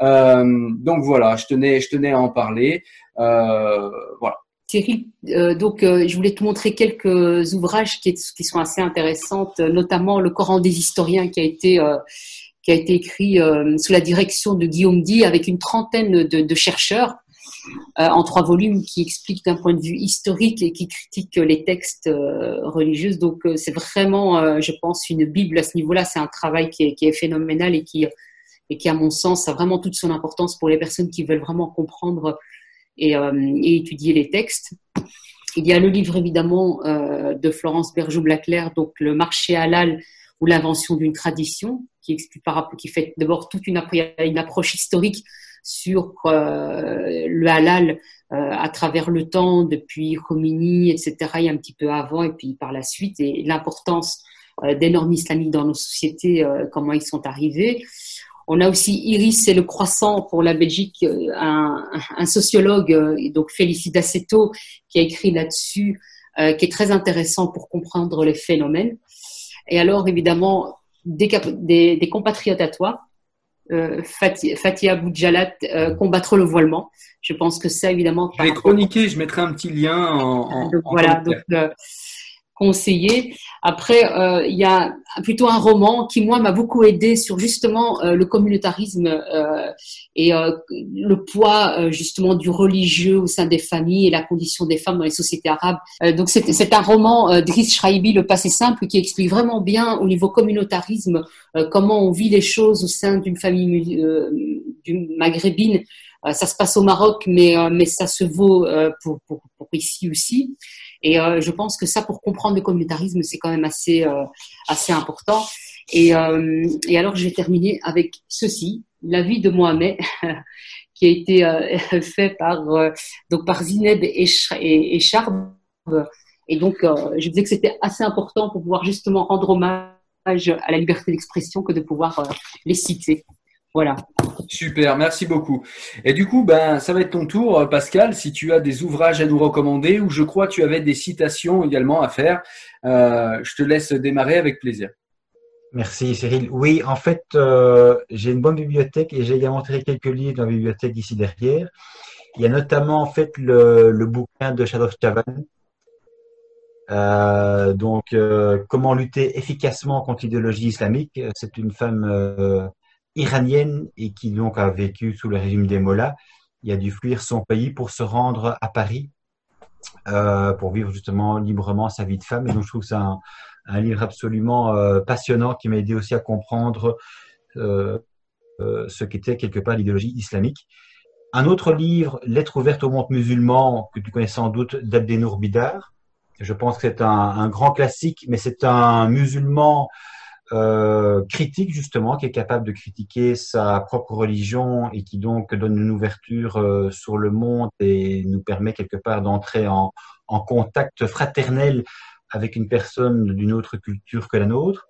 S1: Euh, donc voilà, je tenais, je tenais à en parler. Euh, voilà.
S2: Thierry, euh, donc je voulais te montrer quelques ouvrages qui, sont assez intéressants, notamment le Coran des historiens qui a été qui a été écrit sous la direction de Guillaume Di avec une trentaine de, chercheurs en trois volumes qui expliquent d'un point de vue historique et qui critiquent les textes religieux. Donc c'est vraiment, je pense, une Bible à ce niveau-là. C'est un travail qui est, phénoménal et qui, et qui, à mon sens, a vraiment toute son importance pour les personnes qui veulent vraiment comprendre et, et étudier les textes. Il y a le livre évidemment de Florence Bergeau-Blaclair, donc Le marché halal ou l'invention d'une tradition, qui fait d'abord toute une, approche historique sur euh, le halal euh, à travers le temps, depuis Khomeini, etc., et un petit peu avant, et puis par la suite, et l'importance euh, des normes islamiques dans nos sociétés, comment ils sont arrivés. On a aussi Iris et le croissant pour la Belgique, un, un sociologue, donc Félicie Dassetto, qui a écrit là-dessus, qui est très intéressant pour comprendre les phénomènes. Et alors, évidemment, des, des, des compatriotes à toi, euh, Fatia Boudjalat, euh, combattre le voilement. Je pense que ça, évidemment.
S1: Je vais chroniquer, je mettrai un petit lien en.
S2: voilà, donc, conseillé. Après, euh, il y a plutôt un roman qui, moi, m'a beaucoup aidé sur justement euh, le communautarisme euh, et le poids justement du religieux au sein des familles et la condition des femmes dans les sociétés arabes. donc, c'est un roman d'Idriss Shraibi, Le passé simple, qui explique vraiment bien au niveau communautarisme comment on vit les choses au sein d'une famille maghrébine. ça se passe au Maroc, mais, mais ça se vaut pour, pour ici aussi. Et euh, je pense que ça, pour comprendre le communautarisme, c'est quand même assez, euh, assez important. Et, euh, et, alors, je vais terminer avec ceci, la vie de Mohamed, qui a été fait par, donc par Zineb et, et, et Charb. Et donc, je disais que c'était assez important pour pouvoir justement rendre hommage à la liberté d'expression que de pouvoir les citer. Voilà.
S1: Super, merci beaucoup. Et du coup, ben, ça va être ton tour, Pascal, si tu as des ouvrages à nous recommander ou je crois que tu avais des citations également à faire. Euh, je te laisse démarrer avec plaisir.
S3: Merci Cyril. Oui, en fait, euh, j'ai une bonne bibliothèque et j'ai également montré quelques livres dans la bibliothèque ici derrière. Il y a notamment en fait le, bouquin de Shadow Chavan. Euh, donc, comment lutter efficacement contre l'idéologie islamique. C'est une femme iranienne et qui donc a vécu sous le régime des Mollahs. Il a dû fuir son pays pour se rendre à Paris euh, pour vivre justement librement sa vie de femme. Et donc je trouve que c'est un, livre absolument euh, passionnant qui m'a aidé aussi à comprendre euh, ce qu'était quelque part l'idéologie islamique. Un autre livre, Lettre ouverte au monde musulman, que tu connais sans doute, d'Abdenour Bidar, Je pense que c'est un, grand classique, mais c'est un musulman euh, critique justement, qui est capable de critiquer sa propre religion et qui donc donne une ouverture euh, sur le monde et nous permet quelque part d'entrer en, en, contact fraternel avec une personne d'une autre culture que la nôtre.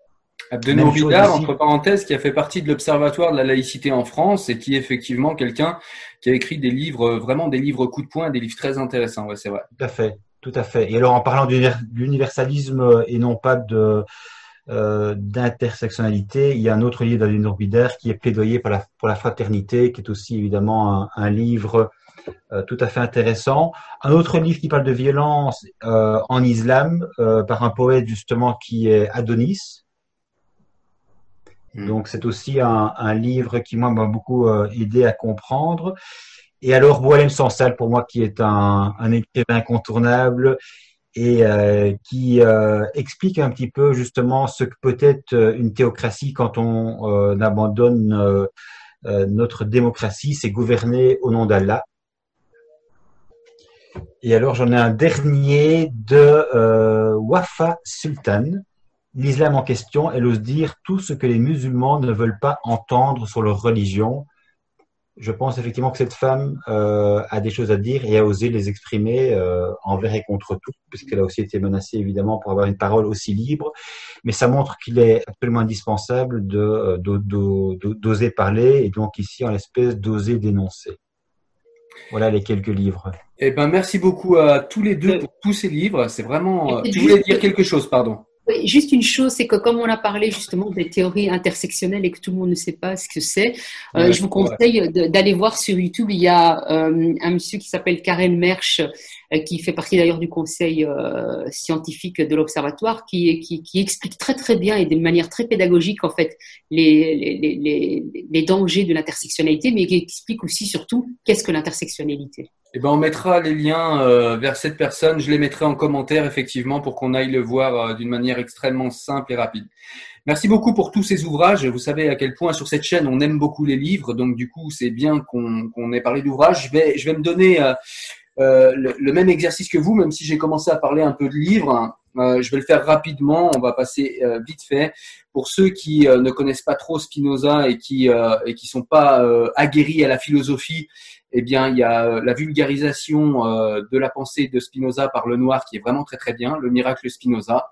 S1: Abdenour Bidar, entre parenthèses, qui a fait partie de l'Observatoire de la laïcité en France et qui est effectivement quelqu'un qui a écrit des livres, vraiment des livres coup de poing, des livres très intéressants, ouais, c'est vrai.
S3: Tout à fait, tout à fait. Et alors en parlant d'universalisme et non pas de euh, d'intersectionnalité. Il y a un autre livre d'Aline Orbider qui est plaidoyer pour la, pour la fraternité, qui est aussi évidemment un, un livre euh, tout à fait intéressant. Un autre livre qui parle de violence euh, en islam par un poète justement qui est Adonis. Hmm. Donc c'est aussi un, un, livre qui moi m'a beaucoup aidé à comprendre. Et alors Boalem Sansal pour moi qui est un, un écrivain incontournable et euh, qui euh, explique un petit peu justement ce que peut être euh, une théocratie quand on abandonne notre démocratie, c'est gouverner au nom d'Allah. Et alors j'en ai un dernier de Wafa Sultan. L'islam en question, elle ose dire tout ce que les musulmans ne veulent pas entendre sur leur religion je pense effectivement que cette femme euh, a des choses à dire et a osé les exprimer euh, envers et contre tout, puisqu'elle a aussi été menacée évidemment pour avoir une parole aussi libre. Mais ça montre qu'il est absolument indispensable de, de, d'oser parler et donc ici en l'espèce d'oser dénoncer. Voilà les quelques livres.
S1: Eh ben merci beaucoup à tous les deux pour tous ces livres. C'est vraiment. Tu voulais dire quelque chose, pardon.
S2: Juste une chose, c'est que comme on a parlé justement des théories intersectionnelles et que tout le monde ne sait pas ce que c'est, euh, je vous conseille d'aller voir sur YouTube. Il y a euh, un monsieur qui s'appelle Karen Mersch, euh, qui fait partie d'ailleurs du conseil scientifique de l'Observatoire, qui, qui, qui, explique très très bien et de manière très pédagogique en fait les, les, les, les dangers de l'intersectionnalité, mais qui explique aussi surtout qu'est-ce que l'intersectionnalité.
S1: Eh ben, on mettra les liens euh, vers cette personne. Je les mettrai en commentaire, effectivement, pour qu'on aille le voir euh, d'une manière extrêmement simple et rapide. Merci beaucoup pour tous ces ouvrages. Vous savez à quel point sur cette chaîne, on aime beaucoup les livres. Donc, du coup, c'est bien qu'on qu ait parlé d'ouvrages. Je vais, je vais me donner euh, le, même exercice que vous, même si j'ai commencé à parler un peu de livres. Je vais le faire rapidement. On va passer vite fait. Pour ceux qui ne connaissent pas trop Spinoza et qui et qui sont pas aguerris à la philosophie, eh bien, il y a euh, la vulgarisation euh, de la pensée de Spinoza par le noir qui est vraiment très très bien, le miracle Spinoza.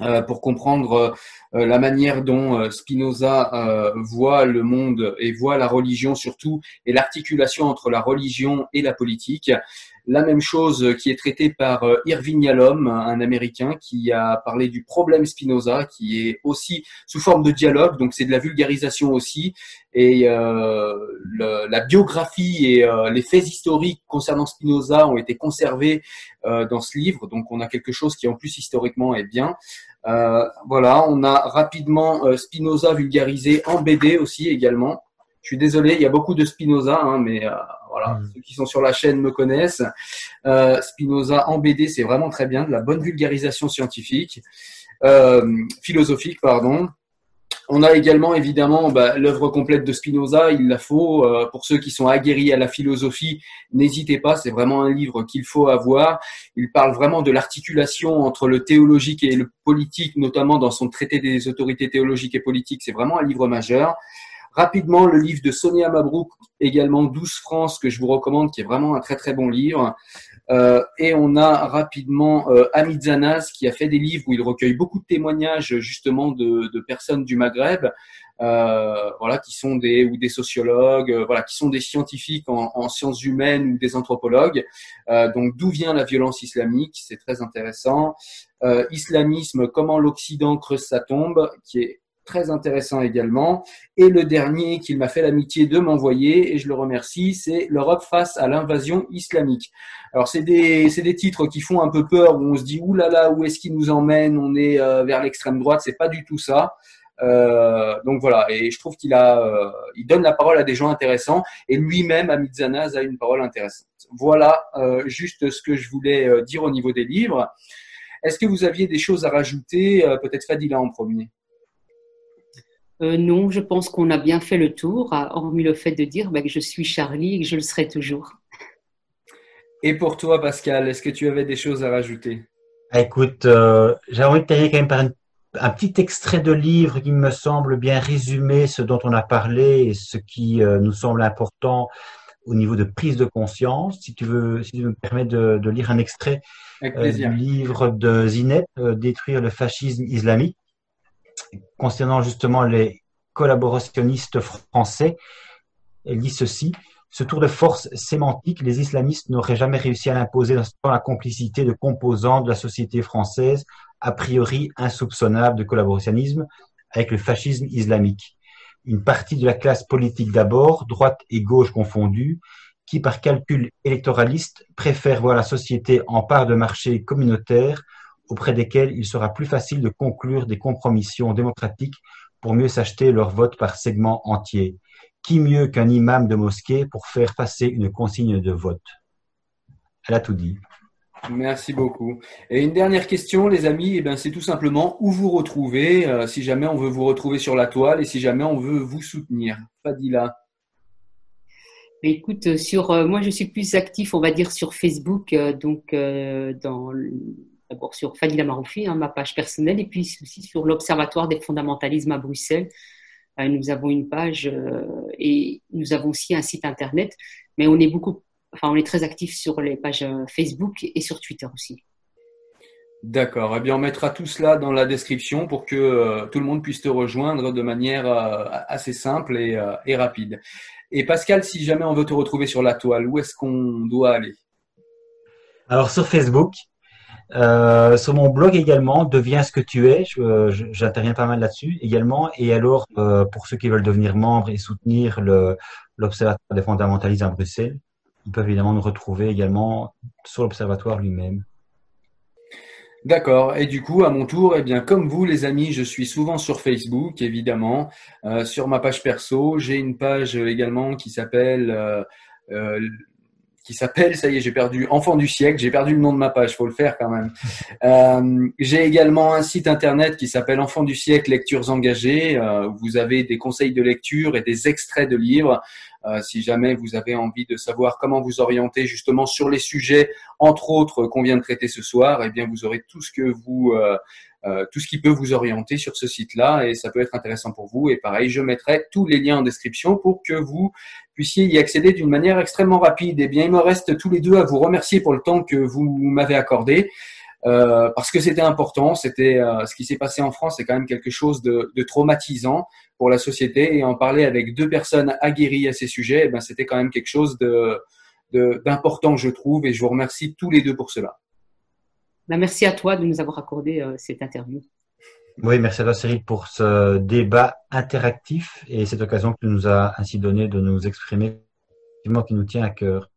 S1: Euh, pour comprendre la manière dont Spinoza voit le monde et voit la religion surtout, et l'articulation entre la religion et la politique. La même chose qui est traitée par Irving Yalom, un Américain, qui a parlé du problème Spinoza, qui est aussi sous forme de dialogue, donc c'est de la vulgarisation aussi, et euh, le, la biographie et euh, les faits historiques concernant Spinoza ont été conservés euh, dans ce livre, donc on a quelque chose qui en plus historiquement est bien. voilà, on a rapidement Spinoza vulgarisé en BD aussi également. Je suis désolé, il y a beaucoup de Spinoza, hein, mais voilà, mmh. ceux qui sont sur la chaîne me connaissent. Euh, Spinoza en BD, c'est vraiment très bien, de la bonne vulgarisation scientifique, euh, philosophique, pardon. On a également évidemment bah, l'œuvre complète de Spinoza, il la faut. Euh, pour ceux qui sont aguerris à la philosophie, n'hésitez pas, c'est vraiment un livre qu'il faut avoir. Il parle vraiment de l'articulation entre le théologique et le politique, notamment dans son traité des autorités théologiques et politiques. C'est vraiment un livre majeur. Rapidement, le livre de Sonia Mabrouk, également 12 France, que je vous recommande, qui est vraiment un très très bon livre. Euh, et on a rapidement euh, Hamid qui a fait des livres où il recueille beaucoup de témoignages justement de, de personnes du Maghreb, euh, voilà, qui sont des ou des sociologues, euh, voilà, qui sont des scientifiques en, en sciences humaines ou des anthropologues. Donc d'où vient la violence islamique, c'est très intéressant. islamisme, comment l'Occident creuse sa tombe, qui est très intéressant également. Et le dernier qu'il m'a fait l'amitié de m'envoyer, et je le remercie, c'est L'Europe face à l'invasion islamique. Alors c'est des, des titres qui font un peu peur, où on se dit, oulala, là là, où est-ce qu'il nous emmène On est euh, vers l'extrême droite, c'est pas du tout ça. Euh, donc voilà, et je trouve qu'il euh, donne la parole à des gens intéressants, et lui-même, Amit Zanaz, a une parole intéressante. Voilà juste ce que je voulais dire au niveau des livres. Est-ce que vous aviez des choses à rajouter? Peut-être Fadila en premier.
S2: Euh, non, je pense qu'on a bien fait le tour, hormis le fait de dire bah, que je suis Charlie et que je le serai toujours.
S1: Et pour toi, Pascal, est-ce que tu avais des choses à rajouter?
S3: Ah, écoute, euh, j'ai envie de terminer quand même par un petit extrait de livre qui me semble bien résumer ce dont on a parlé et ce qui euh, nous semble important au niveau de prise de conscience. Si tu veux, si tu me permets de, de lire un extrait euh, du livre de Zineb, Détruire le fascisme islamique, concernant justement les collaborationnistes français. Elle dit ceci. Ce tour de force sémantique, les islamistes n'auraient jamais réussi à l'imposer dans la complicité de composants de la société française, a priori insoupçonnables de collaborationnisme, avec le fascisme islamique. Une partie de la classe politique d'abord, droite et gauche confondues, qui par calcul électoraliste préfère voir la société en part de marché communautaire auprès desquels il sera plus facile de conclure des compromissions démocratiques pour mieux s'acheter leur vote par segment entier. Qui mieux qu'un imam de mosquée pour faire passer une consigne de vote? Elle a tout dit.
S1: Merci beaucoup. Et une dernière question, les amis, eh c'est tout simplement où vous retrouver euh, si jamais on veut vous retrouver sur la toile et si jamais on veut vous soutenir. Fadila.
S2: Écoute, sur euh, moi je suis plus actif, on va dire sur Facebook, euh, donc dans d'abord sur Fadila Maroufi, hein, ma page personnelle, et puis aussi sur l'Observatoire des fondamentalismes à Bruxelles. Euh, nous avons une page euh, et nous avons aussi un site internet, mais on est beaucoup, enfin, on est très actif sur les pages euh, Facebook et sur Twitter aussi.
S1: D'accord. Eh bien, on mettra tout cela dans la description pour que tout le monde puisse te rejoindre de manière assez simple et, rapide. Et Pascal, si jamais on veut te retrouver sur la toile, où est-ce qu'on doit aller?
S3: Alors sur Facebook, euh, sur mon blog également, deviens ce que tu es. J'interviens pas mal là-dessus également. Et alors, euh, pour ceux qui veulent devenir membres et soutenir l'Observatoire des fondamentalistes à Bruxelles, ils peuvent évidemment nous retrouver également sur l'Observatoire lui-même.
S1: D'accord. Et du coup, à mon tour, eh bien, comme vous, les amis, je suis souvent sur Facebook, évidemment, euh, sur ma page perso. J'ai une page également qui s'appelle euh, euh qui s'appelle, ça y est, j'ai perdu Enfant du siècle, j'ai perdu le nom de ma page, faut le faire quand même. Euh, j'ai également un site internet qui s'appelle Enfant du siècle lectures engagées. Euh, vous avez des conseils de lecture et des extraits de livres. Euh, si jamais vous avez envie de savoir comment vous orienter justement sur les sujets, entre autres qu'on vient de traiter ce soir, eh bien vous aurez tout ce que vous euh, tout ce qui peut vous orienter sur ce site-là et ça peut être intéressant pour vous. Et pareil, je mettrai tous les liens en description pour que vous puissiez y accéder d'une manière extrêmement rapide. Eh bien, il me reste tous les deux à vous remercier pour le temps que vous m'avez accordé. Euh, parce que c'était important, c'était euh, ce qui s'est passé en France, c'est quand même quelque chose de, traumatisant pour la société et en parler avec deux personnes aguerries à ces sujets, ben c'était quand même quelque chose de d'important, je trouve, et je vous remercie tous les deux pour cela.
S2: Bah, merci à toi de nous avoir accordé euh, cette interview.
S3: Oui, merci à toi Cyril pour ce débat interactif et cette occasion que tu nous as ainsi donné de nous exprimer, qui nous tient à cœur.